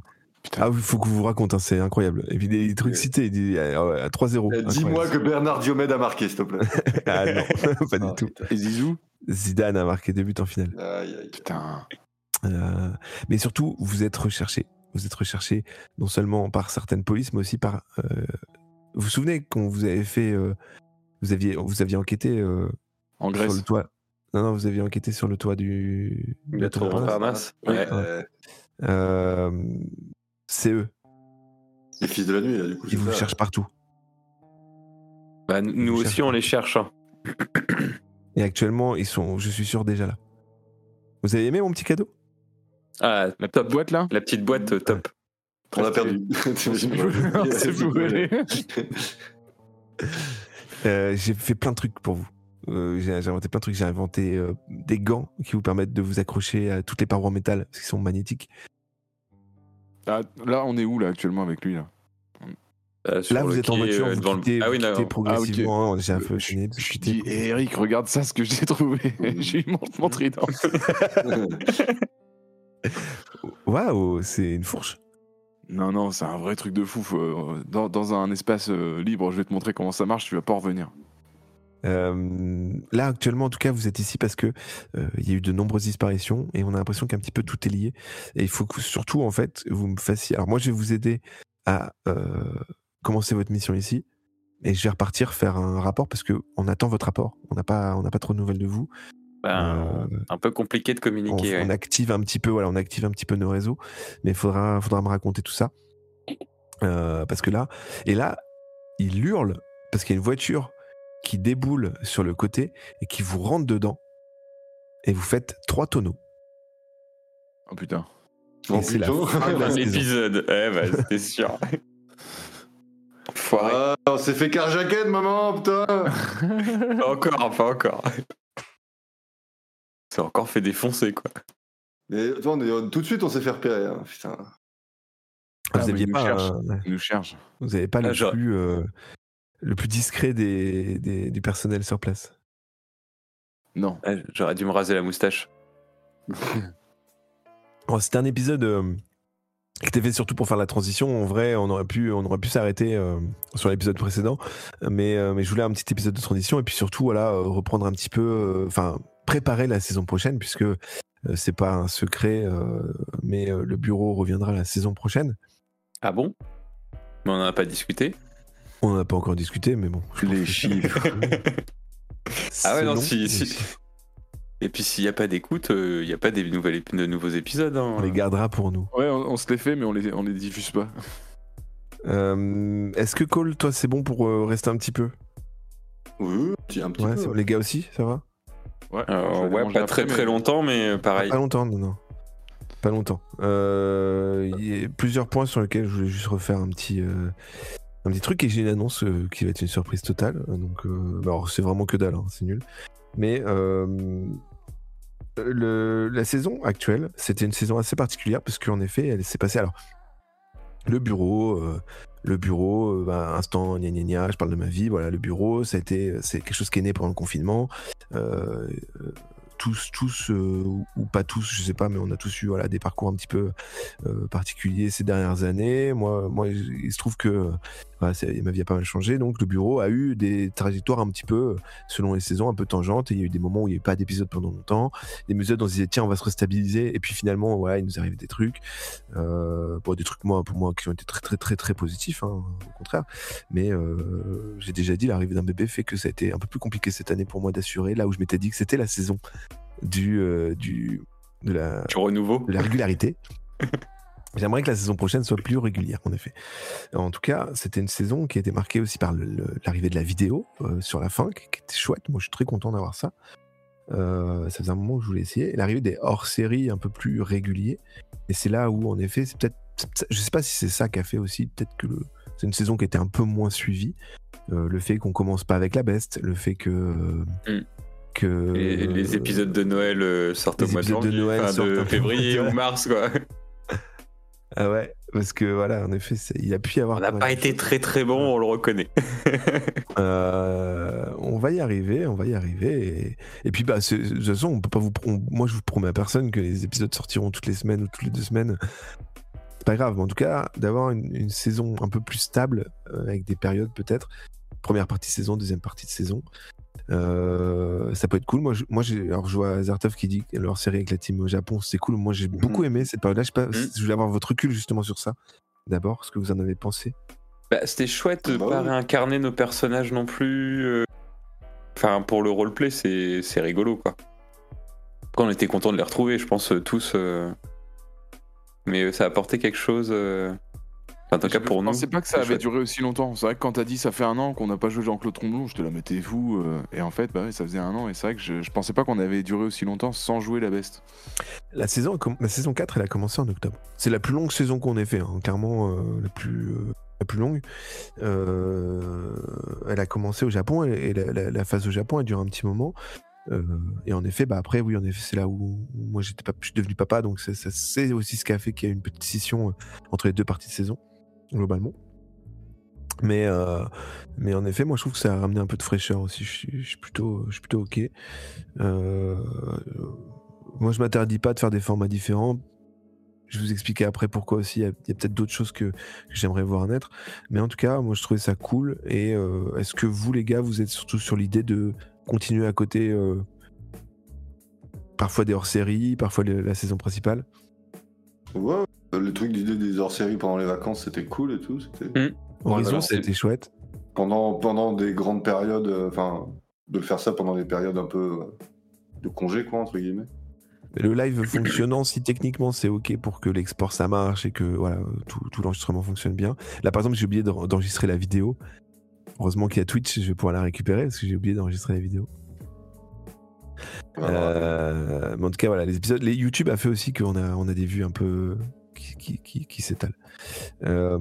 Ah, il faut que vous vous raconte, hein, c'est incroyable. Et puis des trucs Euh, cités, ouais, à 3-0. Eh, Dis-moi que Bernard Diomède a marqué, s'il te plaît. Ah non, pas du Ah, tout. Et Zizou? Zidane a marqué deux buts en finale. Aïe, aïe. Putain. Euh, mais surtout, vous êtes recherché. Vous êtes recherché non seulement par certaines polices, mais aussi par. euh, vous vous souvenez qu'on vous avait fait. euh, vous, aviez, vous aviez enquêté euh, En sur le Grèce. toit. Non, non, vous aviez enquêté sur le toit du. de la Le. Euh, c'est eux. Les fils de la nuit, là, du coup. Ils vous ça. cherchent partout. Bah, nous Vous aussi, on les cherche. Et actuellement, ils sont, je suis sûr, déjà là. Vous avez aimé mon petit cadeau? Ah, La petite boîte là? la petite boîte euh, top. On a perdu. Euh, J'ai fait plein de trucs pour vous. Euh, j'ai j'ai inventé plein de trucs. J'ai inventé euh, des gants qui vous permettent de vous accrocher à toutes les parois en métal parce qu'ils sont magnétiques. Ah, Là, on est où là actuellement avec lui là? Euh, sur Là, vous êtes en voiture, euh, vous le- quittez, Ah vous oui, quittez non. progressivement. hein, J'ai un peu Euh, fini. Je je dis, Eh, Eric, regarde ça, ce que j'ai trouvé. j'ai eu mon, mon trident. Waouh, c'est une fourche. Non, non, c'est un vrai truc de fou. Euh, Dans, dans un espace euh, libre, je vais te montrer comment ça marche, tu vas pas en revenir. Euh, là, actuellement, en tout cas, vous êtes ici parce que euh, il y a eu de nombreuses disparitions et on a l'impression qu'un petit peu tout est lié. Et il faut que surtout, en fait, vous me fassiez. Alors, moi, je vais vous aider à euh, commencer votre mission ici. Et je vais repartir faire un rapport parce que on attend votre rapport. On n'a pas, on n'a pas trop de nouvelles de vous. Ben, Euh, un peu compliqué de on, communiquer. on ouais. active un petit peu, voilà, on active un petit peu nos réseaux, mais il faudra, faudra me raconter tout ça. Euh, parce que là, et là, il hurle parce qu'il y a une voiture qui déboule sur le côté et qui vous rentre dedans. Et vous faites trois tonneaux. Oh putain. Et c'est la fin de la Un saison. épisode. Eh bah, c'était sûr. Foiré. Ah, on s'est fait carjacket, maman, putain Pas encore, pas encore. C'est encore fait défoncer, quoi. Mais toi, on est- tout de suite, on s'est fait repérer. hein, Putain. Ah, Ah, vous mais aviez il nous pas, cherche. un- ouais, Il nous cherche. vous avez pas Ah, le genre- plus euh, le plus discret des, des- du personnel sur place. Non. Ouais, J'aurais dû me raser la moustache. Bon, C'était un épisode euh, qui était fait surtout pour faire la transition. En vrai, on aurait pu, on aurait pu s'arrêter euh, sur l'épisode précédent, mais, euh, mais je voulais un petit épisode de transition et puis surtout voilà euh, reprendre un petit peu, euh, enfin préparer la saison prochaine puisque euh, c'est pas un secret, euh, mais euh, le bureau reviendra la saison prochaine. Ah bon? Mais on n'en a pas discuté. On n'en a pas encore discuté, mais bon. Les chiffres. Ah ouais, non, long, si- si- Et puis s'il n'y a pas d'écoute, il n'y a pas des nouvelles, de nouveaux épisodes. hein. On les gardera pour nous. Ouais, on, on se les fait, mais on les, on les diffuse pas. Euh, Est-ce que Cole, toi, c'est bon pour euh, rester un petit peu? Oui, un petit Ouais, peu. les gars aussi, ça va? Ouais, Euh, ouais, pas après, très très longtemps, mais euh, pareil. Pas longtemps, non, non. Pas longtemps. Euh, Il y a plusieurs points sur lesquels je voulais juste refaire un petit, euh, un petit truc et j'ai une annonce euh, qui va être une surprise totale. Donc, euh, bah, alors, c'est vraiment que dalle, hein, c'est nul. Mais euh, la saison actuelle, c'était une saison assez particulière parce qu'en effet, elle s'est passée. Alors, le bureau, euh, le bureau, euh, bah, instant gna gna gna, je parle de ma vie, voilà, le bureau, ça a été, c'est quelque chose qui est né pendant le confinement. Euh, euh, tous, tous euh, ou pas tous, je sais pas, mais on a tous eu voilà, des parcours un petit peu euh, particuliers ces dernières années. Moi, moi, il se trouve que euh, voilà, ma vie a pas mal changé, donc le bureau a eu des trajectoires un petit peu, euh, selon les saisons, un peu tangentes. Et il y a eu des moments où il n'y avait pas d'épisode pendant longtemps, des épisodes on se disait tiens, on va se restabiliser, et puis finalement, voilà, il nous arrive des trucs, euh, bon, des trucs moi pour moi qui ont été très très très très positifs, hein, au contraire. Mais euh, j'ai déjà dit, l'arrivée d'un bébé fait que ça a été un peu plus compliqué cette année pour moi d'assurer, là où je m'étais dit que c'était la saison du, euh, du, de, la, Du renouveau. de la régularité. J'aimerais que la saison prochaine soit plus régulière, en effet. En tout cas, c'était une saison qui a été marquée aussi par l'arrivée de la vidéo euh, sur la fin, qui, qui était chouette. Moi, je suis très content d'avoir ça. Euh, ça faisait un moment que je voulais essayer. L'arrivée des hors-séries un peu plus réguliers. Et c'est là où, en effet, c'est peut-être. Je sais pas si c'est ça qui a fait aussi. Peut-être que le- c'est une saison qui était un peu moins suivie. Euh, le fait qu'on commence pas avec la best, le fait que. euh, Mm. que Et les épisodes de Noël sortent au mois de Noël enfin, février ou mars, quoi. Ah ouais, parce que voilà, en effet, il a pu y avoir. On n'a pas été très très bon, on le reconnaît. Euh, on va y arriver, on va y arriver. Et, et puis, bah, de toute façon, on peut pas vous. on- moi, je vous promets à personne que les épisodes sortiront toutes les semaines ou toutes les deux semaines. C'est pas grave, mais en tout cas, d'avoir une, une saison un peu plus stable, euh, avec des périodes peut-être. Première partie de saison, deuxième partie de saison. Euh, ça peut être cool. Moi, je, moi j'ai, alors je vois Zartov qui dit que leur série avec la team au Japon, c'est cool. Moi, j'ai beaucoup aimé cette période-là. Je, sais pas, Mhm. je voulais avoir votre recul justement sur ça. D'abord, ce que vous en avez pensé. Bah, C'était chouette de Bah pas réincarner nos personnages non plus. euh. Enfin, pour le roleplay, c'est c'est rigolo, quoi. Après, on était content de les retrouver, je pense, euh, tous. euh. Mais ça a apporté quelque chose. euh. En tout cas, pour Je pensais pas que ça avait chouette. duré aussi longtemps. C'est vrai que quand t'as dit ça fait un an qu'on n'a pas joué Jean-Claude Tromblon, je te la mettais fou. euh, et en fait, bah ouais, ça faisait un an. Et c'est vrai que je, je pensais pas qu'on avait duré aussi longtemps sans jouer la best. La saison, la saison 4, elle a commencé en octobre. C'est la plus longue saison qu'on ait fait, hein, clairement euh, la, plus, euh, la plus longue. Euh, elle a commencé au Japon et, et la, la- la phase au Japon a duré un petit moment. Euh, et en effet, bah après, oui, en effet, c'est là où, moi j'étais pas, je suis devenu papa, donc c'est aussi ce qui a fait qu'il y a eu une petite scission entre les deux parties de saison, globalement. Mais, euh, mais en effet, moi je trouve que ça a ramené un peu de fraîcheur aussi. Je suis, plutôt, je suis plutôt ok. Euh, moi, je m'interdis pas de faire des formats différents. Je vous expliquer après pourquoi aussi. Il y a, peut-être d'autres choses que, j'aimerais voir naître. Mais en tout cas, moi, je trouvais ça cool. Et euh, est-ce que vous, les gars, vous êtes surtout sur l'idée de continuer à côté parfois des hors-séries, parfois la saison principale? Ouais, le truc d'idée des hors-séries pendant les vacances, c'était cool et tout. C'était Horizon, c'est- été chouette. pendant, pendant des grandes périodes, euh, enfin, de faire ça pendant des périodes un peu euh, de congé, quoi, entre guillemets. Le live fonctionnant, si techniquement c'est ok pour que l'export ça marche et que voilà tout, tout l'enregistrement fonctionne bien. Là par exemple j'ai oublié d'en- d'enregistrer la vidéo. Heureusement qu'il y a Twitch, je vais pouvoir la récupérer parce que j'ai oublié d'enregistrer la vidéo. Voilà. Euh, mais en tout cas voilà les épisodes, les YouTube a fait aussi qu'on a on a des vues un peu qui, qui, qui- qui s'étale. Euh,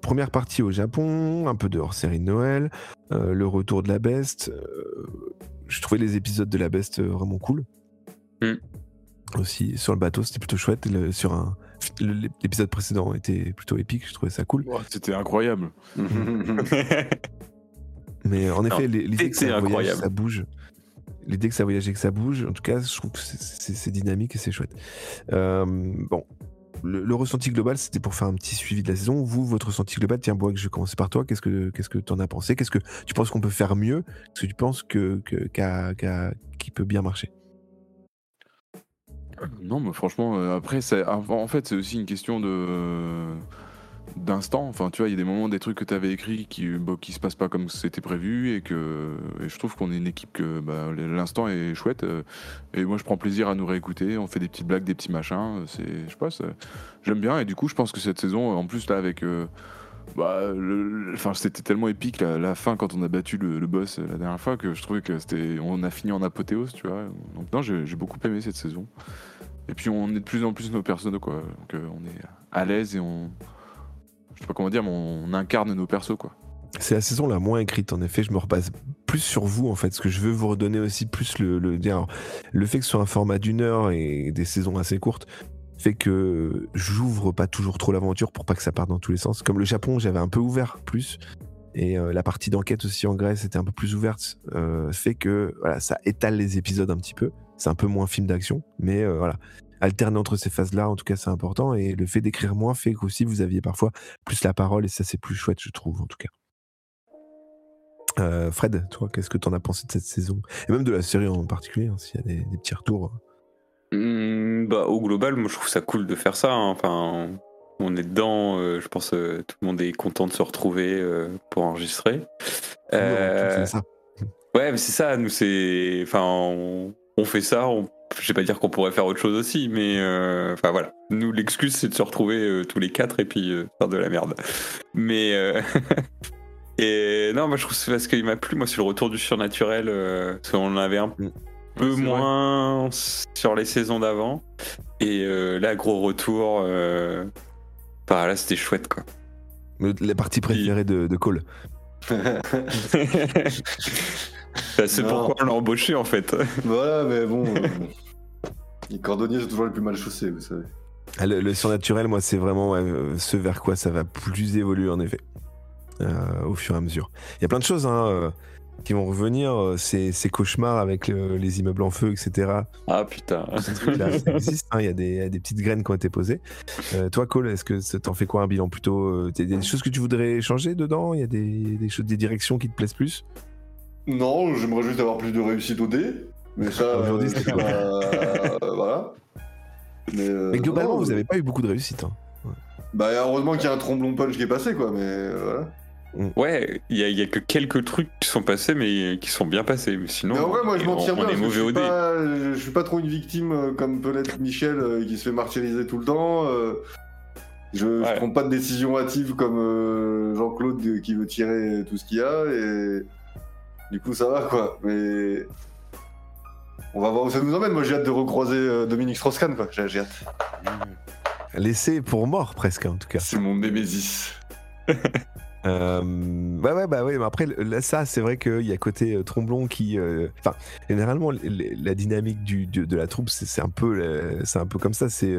première partie au Japon, un peu de hors-série de Noël, euh, le retour de la Best. euh, je trouvais les épisodes de la Best vraiment cool. Mm. Aussi, sur le bateau, c'était plutôt chouette. Le- sur un, l'épisode précédent était plutôt épique, je trouvais ça cool. C'était incroyable. Mais en effet, les- voyage, incroyable. ça bouge. L'idée que ça voyage et que ça bouge, en tout cas, je trouve que c'est- dynamique et c'est chouette. Euh, bon, le, ressenti global, c'était pour faire un petit suivi de la saison. Vous, votre ressenti global, tiens, Bois, je vais commencer par toi. Qu'est-ce que qu'est-ce que t'en as pensé? Qu'est-ce que tu penses qu'on peut faire mieux? Qu'est-ce que tu penses que que- qu'a- qui peut bien marcher? Non, mais franchement, euh, après, en fait, c'est aussi une question de d'instant. Enfin, tu vois, il y a des moments, des trucs que tu avais écrits qui, bah, qui se passent pas comme c'était prévu et que et je trouve qu'on est une équipe que bah, l'instant est chouette. euh, et moi, je prends plaisir à nous réécouter. On fait des petites blagues, des petits machins. C'est, je sais pas, c'est- j'aime bien. Et du coup, je pense que cette saison, en plus là, avec euh, bah, enfin, c'était tellement épique la, fin quand on a battu le, boss euh, la dernière fois que je trouvais que c'était, on a fini en apothéose, tu vois. Donc non, j'ai beaucoup aimé cette saison. Et puis on est de plus en plus nos personnages, quoi. Donc euh, on est à l'aise et on, sais pas comment dire, mais on incarne nos persos, quoi. C'est la saison la moins écrite, en effet. Je me repasse plus sur vous, en fait. Ce que je veux vous redonner aussi plus le, le, dire, le fait que ce soit un format d'une heure et des saisons assez courtes fait que j'ouvre pas toujours trop l'aventure pour pas que ça parte dans tous les sens. Comme le Japon, j'avais un peu ouvert plus. Et euh, la partie d'enquête aussi en Grèce était un peu plus ouverte. euh, fait que voilà, ça étale les épisodes un petit peu. C'est un peu moins film d'action. Mais euh, voilà, alterner entre ces phases-là, en tout cas, c'est important. Et le fait d'écrire moins fait qu'aussi vous aviez parfois plus la parole. Et ça, c'est plus chouette, je trouve, en tout cas. Euh, Fred, toi, qu'est-ce que t'en as pensé de cette saison? Et même de la série en particulier, hein, s'il y a des, des petits retours. Hmm, bah, au global, moi je trouve ça cool de faire ça. hein. Enfin, on est dedans. euh, je pense que tout le monde est content de se retrouver euh, pour enregistrer. Euh, ça. ouais, mais c'est ça. Nous, c'est. Enfin, on, on fait ça. On... Je vais pas dire qu'on pourrait faire autre chose aussi, mais euh, enfin voilà. Nous, l'excuse, c'est de se retrouver euh, tous les quatre et puis euh, faire de la merde. Mais euh, et non, moi je trouve que c'est parce qu'il m'a plu. Moi, c'est le retour du surnaturel. euh, parce qu'on en avait un Mm. peu Ouais, c'est vrai. moins sur les saisons d'avant. Et euh, là, gros retour. Euh... Bah, là, c'était chouette, quoi. La partie préférée de, de Cole. Bah, c'est pourquoi on l'a embauché, en fait. voilà, mais bon. Les cordonniers sont toujours les plus mal chaussés, vous savez. Ah, Le, le surnaturel, moi, c'est vraiment ouais, euh, ce vers quoi ça va plus évoluer, en effet, euh, au fur et à mesure. Il y a plein de choses hein, euh, qui vont revenir, euh, ces, ces cauchemars avec le- les immeubles en feu, etc. Ah, putain. Ces trucs-là, ça existe, hein, il y, a des- il y a des petites graines qui ont été posées. Euh, toi, Cole, est-ce que ça t'en fait quoi un bilan plutôt euh, Il y a des choses que tu voudrais changer dedans? Il y a des, des, choses, des directions qui te plaisent plus? Non, j'aimerais juste avoir plus de réussite au dé. Mais ça, Aujourd'hui, euh, c'est pas- euh, voilà. Mais, euh, Mais globalement, non, vous n'avez pas eu beaucoup de réussite. hein. Bah, heureusement qu'il y a un tromblon punch qui est passé, quoi, mais voilà. Ouais, il y, a- il y a que quelques trucs qui sont passés, mais qui sont bien passés. Mais sinon, mais en vrai, moi, je m'en tire bien. parce que je, suis pas, je suis pas trop une victime comme peut l'être Michel euh, qui se fait martyriser tout le temps. euh, je, je Ouais. prends pas de décision hâtive comme euh, Jean-Claude qui veut tirer tout ce qu'il y a et du coup ça va quoi. Mais on va voir où ça nous emmène. Moi j'ai hâte de recroiser euh, Dominique Strauss-Kahn quoi. J'ai hâte. Laissé pour mort, presque, en tout cas. C'est mon némésis. Euh, ouais, ouais, bah ouais, mais après, là, ça, c'est vrai qu'il y a côté euh, Tromblon qui. euh, Enfin, généralement, la dynamique du, du- de la troupe, c'est un, peu, c'est un peu comme ça. C'est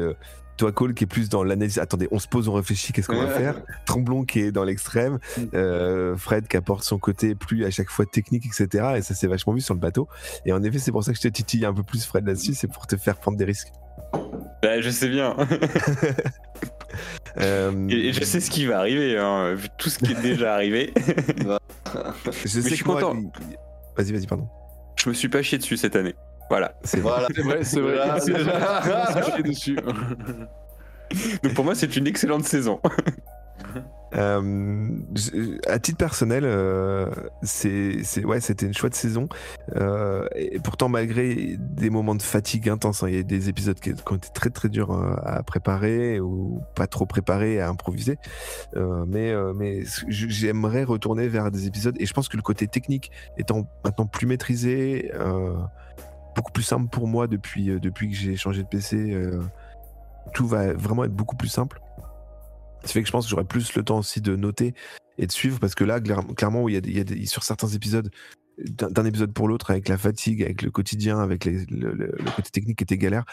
toi, Cole, qui est plus dans l'analyse. Attendez, on se pose, on réfléchit, qu'est-ce qu'on va faire? Tromblon qui est dans l'extrême. euh, Fred qui apporte son côté plus à chaque fois technique, etc. Et ça, c'est vachement vu sur le bateau. Et en effet, c'est pour ça que je te titille un peu plus, Fred, là-dessus. C'est pour te faire prendre des risques. Bah, je sais bien. Euh, et, je sais ce qui va arriver, hein, vu tout ce qui est déjà arrivé. je sais je suis content. Vas-y, vas-y, pardon. je me suis pas chié dessus cette année. Voilà. C'est vrai. Voilà. C'est vrai, c'est vrai. C'est dessus. Donc pour moi, c'est une excellente saison. Euh, à titre personnel, euh, c'est, c'est- ouais, c'était une chouette saison. Euh, et pourtant, malgré des moments de fatigue intense, hein, il y a des épisodes qui, qui ont été très très durs euh, à préparer ou pas trop préparés à improviser. Euh, mais euh, mais j'aimerais retourner vers des épisodes et je pense que le côté technique étant maintenant plus maîtrisé, euh, beaucoup plus simple pour moi depuis euh, depuis que j'ai changé de PC. euh, tout va vraiment être beaucoup plus simple. Ça fait que je pense que j'aurai plus le temps aussi de noter et de suivre parce que là, clair- clairement, il il y a sur certains épisodes, d'un épisode pour l'autre, avec la fatigue, avec le quotidien, avec le, côté technique qui était galère,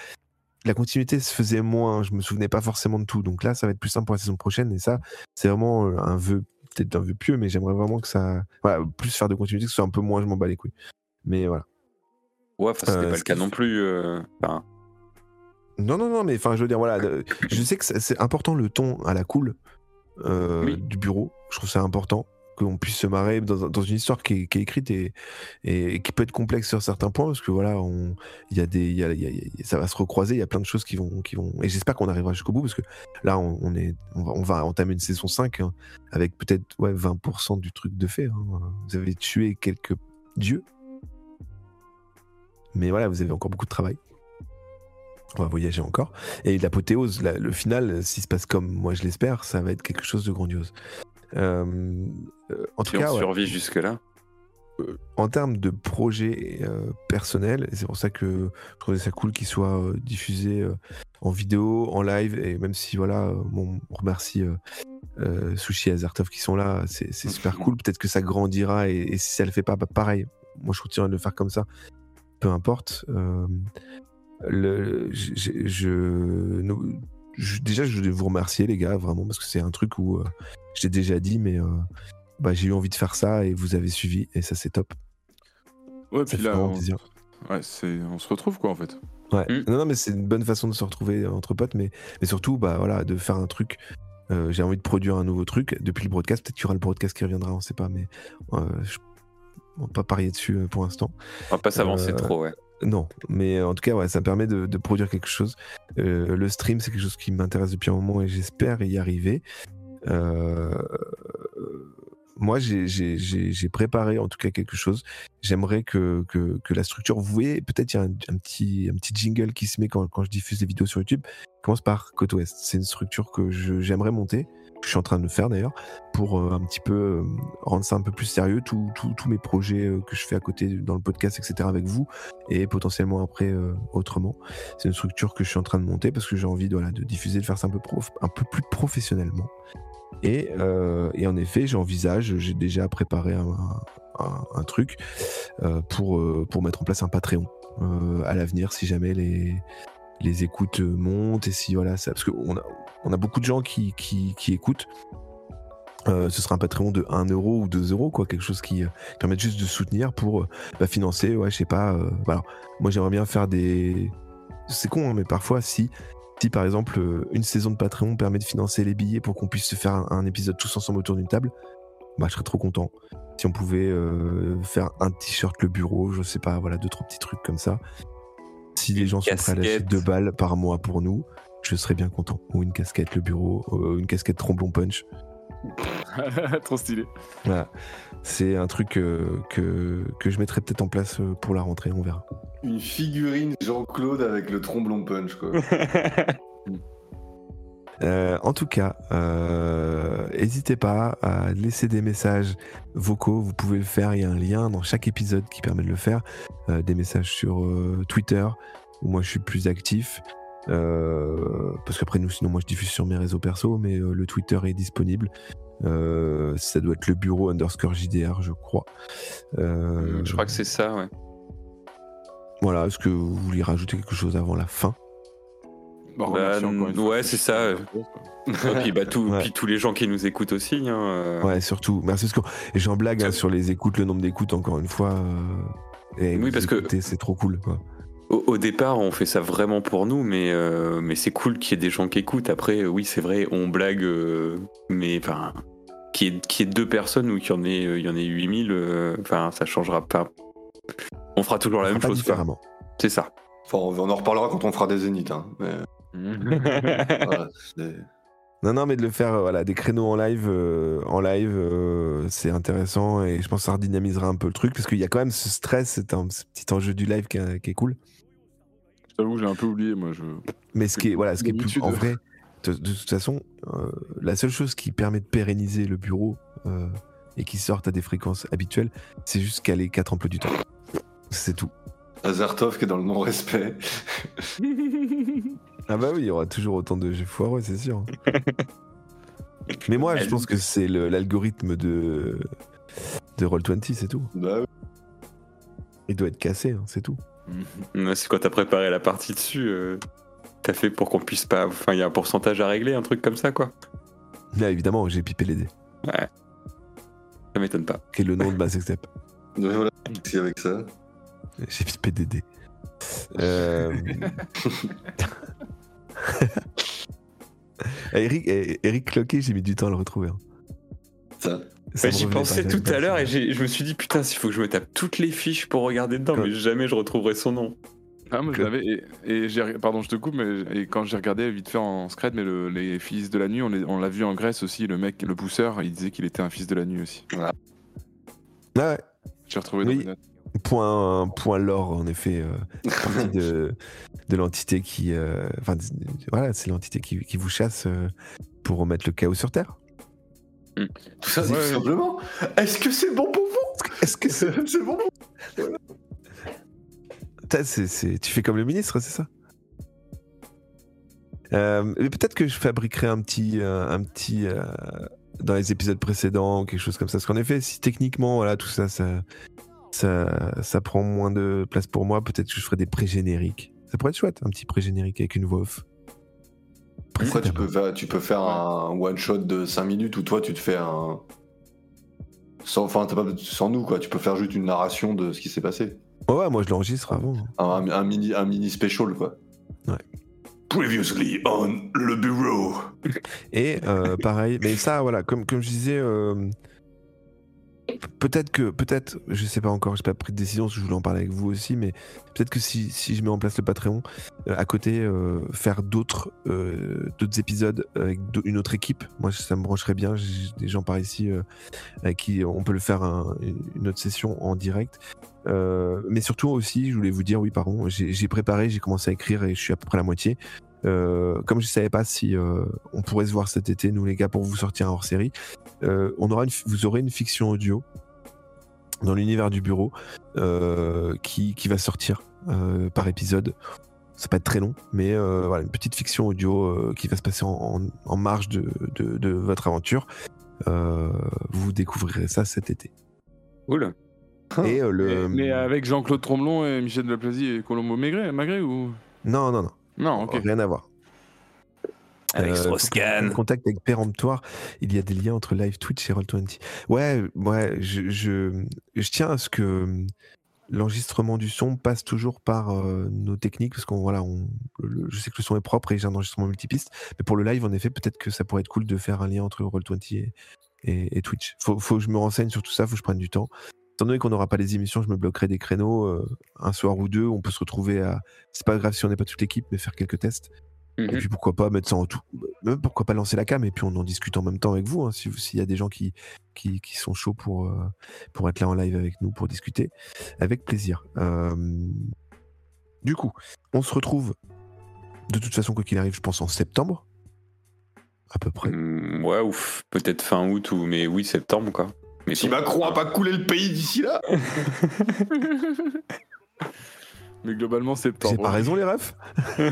la continuité se faisait moins. Je me souvenais pas forcément de tout. Donc là, ça va être plus simple pour la saison prochaine. Et ça, c'est vraiment euh, un vœu, peut-être un vœu pieux, mais j'aimerais vraiment que ça. Plus faire de continuité, que ce soit un peu moins, je m'en bats les couilles. Mais voilà. Ouais, enfin, c'était Euh, pas le cas non plus. euh, enfin, Non, non, non, mais enfin, je veux dire, voilà, le- je sais que c'est important le ton à la cool euh, Oui. du bureau. Je trouve ça important qu'on puisse se marrer dans, un- dans une histoire qui est, qui est écrite et, et qui peut être complexe sur certains points parce que voilà, on- il y a des, il y a- il y a- il y a- ça va se recroiser. Il y a plein de choses qui vont, qui vont. Et j'espère qu'on arrivera jusqu'au bout parce que là, on, on est, on va, on va entamer une saison 5 hein, avec peut-être ouais 20% du truc de fait. hein. Vous avez tué quelques dieux, mais voilà, vous avez encore beaucoup de travail. On va voyager encore. Et l'apothéose, la- le final, s'il se passe comme moi je l'espère, ça va être quelque chose de grandiose. Euh, euh, en tout cas, on ouais, survit jusque-là? euh, en termes de projet euh, personnel, c'est pour ça que je trouvais ça cool qu'il soit euh, diffusé euh, en vidéo, en live, et même si voilà, bon, on remercie Sushi et Azartov qui sont là, c'est c'est super cool. Peut-être que ça grandira, et, et si ça le fait pas, bah, pareil, moi je continuerai de le faire comme ça, peu importe. Euh, le, je, nous- je- déjà, je voulais vous remercier, les gars, vraiment, parce que c'est un truc où euh, je l'ai déjà dit, mais euh, bah, j'ai eu envie de faire ça et vous avez suivi, et ça, c'est top. Ouais, Ça puis là, on, ouais, c'est, on se retrouve quoi en fait. Ouais. Mm. Non, non, mais c'est une bonne façon de se retrouver entre potes, mais, mais surtout, bah, voilà, de faire un truc. Euh, j'ai envie de produire un nouveau truc depuis le broadcast. Peut-être qu'il y aura le broadcast qui reviendra, on sait pas, mais euh, je... on va pas parier dessus euh, pour l'instant. On va pas s'avancer Euh, trop, ouais. Non, mais en tout cas, ouais, ça me permet de, de produire quelque chose. Euh, le stream, c'est quelque chose qui m'intéresse depuis un moment et j'espère y arriver. Euh, moi, j'ai- préparé en tout cas quelque chose. J'aimerais que, que, que la structure, vous voyez, peut-être il y a un, un petit, un petit jingle qui se met quand, quand je diffuse les vidéos sur YouTube. Commence par Côte Ouest. C'est une structure que j'aimerais monter. Je suis en train de faire d'ailleurs pour euh, un petit peu euh, rendre ça un peu plus sérieux. Tous mes projets euh, que je fais à côté dans le podcast, etc. avec vous et potentiellement après autrement. C'est une structure que je suis en train de monter parce que j'ai envie de, de diffuser, de faire ça un peu, prof- un peu plus professionnellement. Et, et en effet, j'envisage, j'ai déjà préparé un, un- truc pour, pour mettre en place un Patreon à l'avenir si jamais les, les écoutes montent et si voilà ça. Parce qu'on a, on a beaucoup de gens qui, qui, qui écoutent. Euh, ce sera un Patreon de 1 euro ou 2 euros, quoi, quelque chose qui euh, permette juste de soutenir pour euh, bah, financer, ouais, je sais pas. euh, bah, alors, moi, j'aimerais bien faire des. C'est con, hein, mais parfois, si, si par exemple, une saison de Patreon permet de financer les billets pour qu'on puisse se faire un, un épisode tous ensemble autour d'une table, bah, je serais trop content. Si on pouvait faire un t-shirt le bureau, je sais pas, voilà, deux, trois petits trucs comme ça. Si les gens sont prêts à lâcher casquette. deux balles par mois pour nous, je serais bien content. Ou une casquette le bureau, euh, une casquette tromblon punch. Trop stylé. Voilà. C'est un truc euh, que, que je mettrai peut-être en place euh, pour la rentrée, on verra. Une figurine Jean-Claude avec le tromblon punch, quoi. Euh, en tout cas, euh, n'hésitez pas à laisser des messages vocaux. Vous pouvez le faire. Il y a un lien dans chaque épisode qui permet de le faire. Euh, des messages sur euh, Twitter où moi je suis plus actif. Euh, parce qu'après nous, sinon moi je diffuse sur mes réseaux perso, mais euh, le Twitter est disponible. Euh, ça doit être le bureau underscore JDR, je crois. Euh, Je crois que c'est ça, ouais. Voilà, est-ce que vous vouliez rajouter quelque chose avant la fin? Bah, Bah, ouais, c'est ça, euh. Et puis, bah, tout- Ouais. puis tous les gens qui nous écoutent aussi. Hein, euh, Ouais, surtout. Merci parce que et j'en blague hein, sur les écoutes, le nombre d'écoutes encore une fois. euh, et Oui, parce que- c'est trop cool. Quoi. Au, au départ, on fait ça vraiment pour nous, mais, euh, mais c'est cool qu'il y ait des gens qui écoutent. Après, euh, oui, c'est vrai, on blague, euh, mais enfin, qu'il y, ait- qu'il y ait deux personnes ou qu'il y en ait, il y en ait 8000, euh, enfin, ça changera pas. On fera toujours la On même fera chose, différemment. C'est ça. Enfin, on en reparlera quand on fera des zéniths. Hein. Mais, voilà, c'est- Non, non, mais de le faire, voilà, des créneaux en live, euh, en live, euh, c'est intéressant et je pense que ça redynamisera un peu le truc parce qu'il y a quand même ce stress, c'est un ce petit enjeu du live qui est cool. Je t'avoue, j'ai un peu oublié, moi. Je... Mais ce qui est, voilà, ce qui est plus, en vrai, de, de toute façon, euh, la seule chose qui permet de pérenniser le bureau euh, et qui sorte à des fréquences habituelles, c'est juste caler quatre emplois du temps. C'est tout. Azertov qui est dans le non-respect. Ah bah oui, il y aura toujours autant de jeux foireux, c'est sûr. Mais moi, je pense que c'est l'algorithme de de Roll20, c'est tout. Bah oui. Il doit être cassé, hein, c'est tout. Ouais, C'est quand t'as préparé la partie dessus, euh, t'as fait pour qu'on puisse pas. Enfin, il y a un pourcentage à régler, un truc comme ça, quoi. Là, évidemment, j'ai pipé les dés. Ça m'étonne pas. Est le nom de ma sextape. Donc voilà, c'est avec ça. J'ai pipé des dés. Euh... Eric, eh, Eric Cloquet, j'ai mis du temps à le retrouver. hein. Ça. Ouais, J'y pensais tout à l'heure et je me suis dit, putain, il faut que je me tape toutes les fiches pour regarder dedans, Quoi mais jamais je retrouverai son nom. Ah, moi, je l'avais. Et, et j'ai- pardon, je te coupe, mais et quand j'ai regardé vite fait en scred, mais le- les fils de la nuit, on l'a vu en Grèce aussi. Le mec, le pousseur, il disait qu'il était un fils de la nuit aussi. Ah ouais, J'ai retrouvé Oui. dans mes notes. point, point lore, en effet, euh, partie de, de l'entité qui. euh, Enfin, voilà, c'est l'entité qui, qui vous chasse euh, pour remettre le chaos sur Terre. Tout ça, c'est Ouais, tout simplement. Est-ce que c'est bon pour vous? Est-ce que c'est. Bon pour c'est- Tu fais comme le ministre, c'est ça? Euh, Peut-être que je fabriquerai un petit. euh, un petit euh, dans les épisodes précédents, ou quelque chose comme ça. Parce qu'en effet, si techniquement, voilà, tout ça, ça, ça, ça prend moins de place pour moi, peut-être que je ferai des pré-génériques. Ça pourrait être chouette, un petit pré-générique avec une voix off. Après, tu peux faire, tu peux faire un one-shot de 5 minutes où toi, tu te fais un. Sans, enfin, t'as pas, sans nous, quoi. Tu peux faire juste une narration de ce qui s'est passé. Ouais, ouais, moi je l'enregistre avant. Un, un mini, un mini special, quoi. Ouais. Previously on le bureau. Et euh, pareil, mais ça, voilà, comme, comme je disais, euh, peut-être que, peut-être, je sais pas encore, j'ai pas pris de décision, je voulais en parler avec vous aussi, mais peut-être que si, je mets en place le Patreon, euh, à côté, euh, faire d'autres euh, d'autres épisodes avec une autre équipe, moi ça me brancherait bien. J'ai des gens par ici avec qui on peut le faire un- une autre session en direct. Mais surtout aussi, je voulais vous dire, oui, pardon, j'ai préparé, j'ai commencé à écrire et je suis à peu près à la moitié. Euh, comme je savais pas si euh, on pourrait se voir cet été, nous les gars, pour vous sortir un hors série, euh, on aura une, vous aurez une fiction audio dans l'univers du bureau euh, qui, qui va sortir euh, par épisode. Ça va pas être très long, mais euh, voilà, une petite fiction audio euh, qui va se passer en, en- en marge de, de- de votre aventure. Euh, vous découvrirez ça cet été. Cool. Et euh, le. Mais, mais avec Jean-Claude Tromblon et Michel Deplazy et Colombo Maigret, Maigret ou? Non, non, non. Non, ok. Rien à voir. Avec Euh, Strauss-Kahn. Contact avec Péremptoire, il y a des liens entre live Twitch et Roll20. Ouais, ouais, je, je, je tiens à ce que hum, l'enregistrement du son passe toujours par euh, nos techniques, parce qu'on voilà, on, le- je sais que le son est propre et j'ai un enregistrement multipiste, mais pour le live, en effet, peut-être que ça pourrait être cool de faire un lien entre Roll20 et, et, et Twitch. Faut, faut que je me renseigne sur tout ça, faut que je prenne du temps. Étant donné qu'on n'aura pas les émissions, je me bloquerai des créneaux, euh, un soir ou deux, on peut se retrouver à. C'est pas grave si on n'est pas toute l'équipe, mais faire quelques tests. Et Mhm. puis pourquoi pas mettre ça en tout. Même pourquoi pas lancer la cam et puis on en discute en même temps avec vous. hein, si S'il y a des gens qui, qui, qui sont chauds pour, euh, pour être là en live avec nous, pour discuter, avec plaisir. Euh, du coup, on se retrouve de toute façon, quoi qu'il arrive, je pense en septembre. À peu près. Mm, Ouais, ou f- peut-être fin août, ou mais oui, septembre, quoi. Mais Si Macron a pas coulé le pays d'ici là Mais globalement, septembre. J'ai pas raison, les refs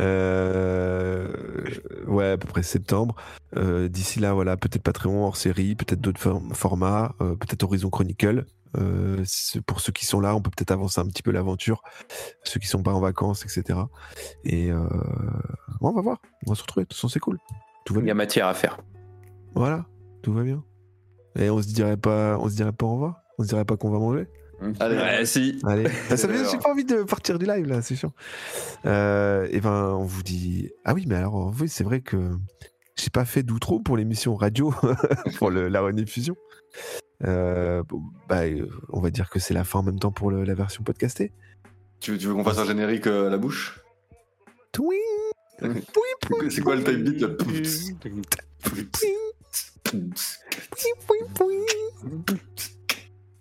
Euh, ouais, à peu près septembre. Euh, D'ici là, voilà, peut-être Patreon hors série, peut-être d'autres form- formats, euh, peut-être Horizon Chronicle. Euh, c'est- pour ceux qui sont là, on peut peut-être avancer un petit peu l'aventure. Ceux qui sont pas en vacances, etc. Et euh, bon, on va voir. On va se retrouver. De toute façon, c'est cool. Tout va Il y a matière à faire. Voilà, tout va bien. Et on se dirait pas, on se dirait pas au revoir. On se dirait pas qu'on va manger. Allez. Ouais, si. Allez, ça j'ai pas envie de partir du live là, c'est chiant. Euh, et ben, on vous dit. Ah oui, mais alors, oui, c'est vrai que j'ai pas fait d'outro pour l'émission radio, pour le- la rediffusion. Euh, bah, euh, on va dire que c'est la fin en même temps pour le- la version podcastée. Tu veux, tu veux qu'on fasse un générique euh, à la bouche? Twing C'est quoi le type beat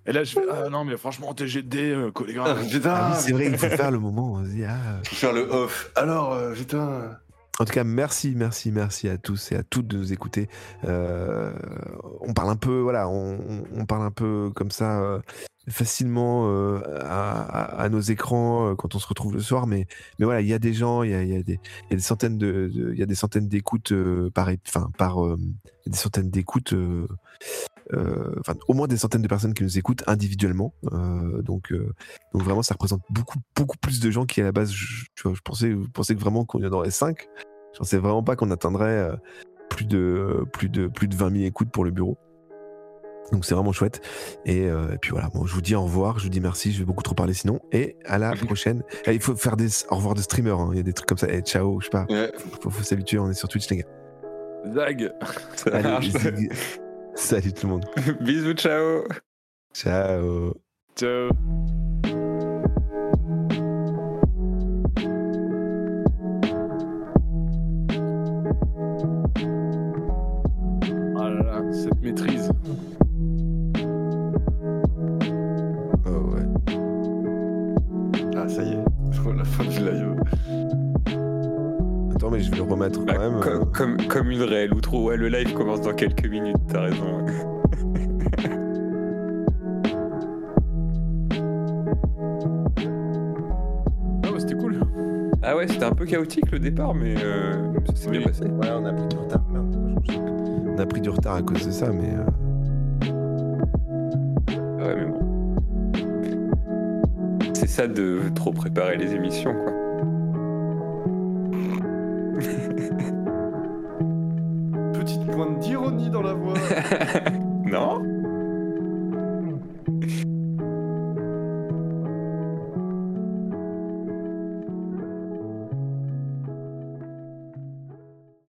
Et là, je fais Ah non, mais franchement, TGD, euh, Ah, collégraphe. Ah oui, Putain c'est vrai, il faut faire le moment. on se dit, ah. Faut faire le off. Alors, euh, putain. En tout cas, merci, merci, merci à tous et à toutes de nous écouter. Euh, on parle un peu, voilà, on parle un peu comme ça, euh, facilement euh, à, nos écrans euh, quand on se retrouve le soir, mais, mais voilà, il y a des gens, il y a, des, centaines de, il y a des centaines d'écoutes euh, par, enfin par, des centaines d'écoutes, enfin au moins des centaines de personnes qui nous écoutent individuellement. donc, donc vraiment, ça représente beaucoup, beaucoup plus de gens qui à la base, je, pensais, pensais que vraiment qu'on y en aurait 5 Je pensais vraiment pas qu'on atteindrait plus de, plus de, plus de 20 000 écoutes pour le bureau. Donc c'est vraiment chouette. Et, euh, et puis voilà, bon, je vous dis au revoir, je vous dis merci, je vais beaucoup trop parler sinon. Et à la prochaine. Eh, il faut faire des au revoir de streamers, hein, il y a des trucs comme ça. Et ciao, je sais pas. Ouais. Faut, faut s'habituer, on est sur Twitch les gars. Zag Allez, zig. Salut tout le monde. Bisous, ciao. Ciao. Ciao Ah là là, cette maîtrise. Mais je vais le remettre quand Bah, même. comme, euh. comme, comme une réelle outro. Ouais, le live commence dans quelques minutes, t'as raison. Ah bah c'était cool. Ah ouais, c'était un peu chaotique le départ, mais euh, ça s'est Oui. bien passé. Ouais, on a pris du retard. Merde, on a pris du retard à cause de ça, mais. euh, Ah Ouais, mais bon. C'est ça de trop préparer les émissions, quoi.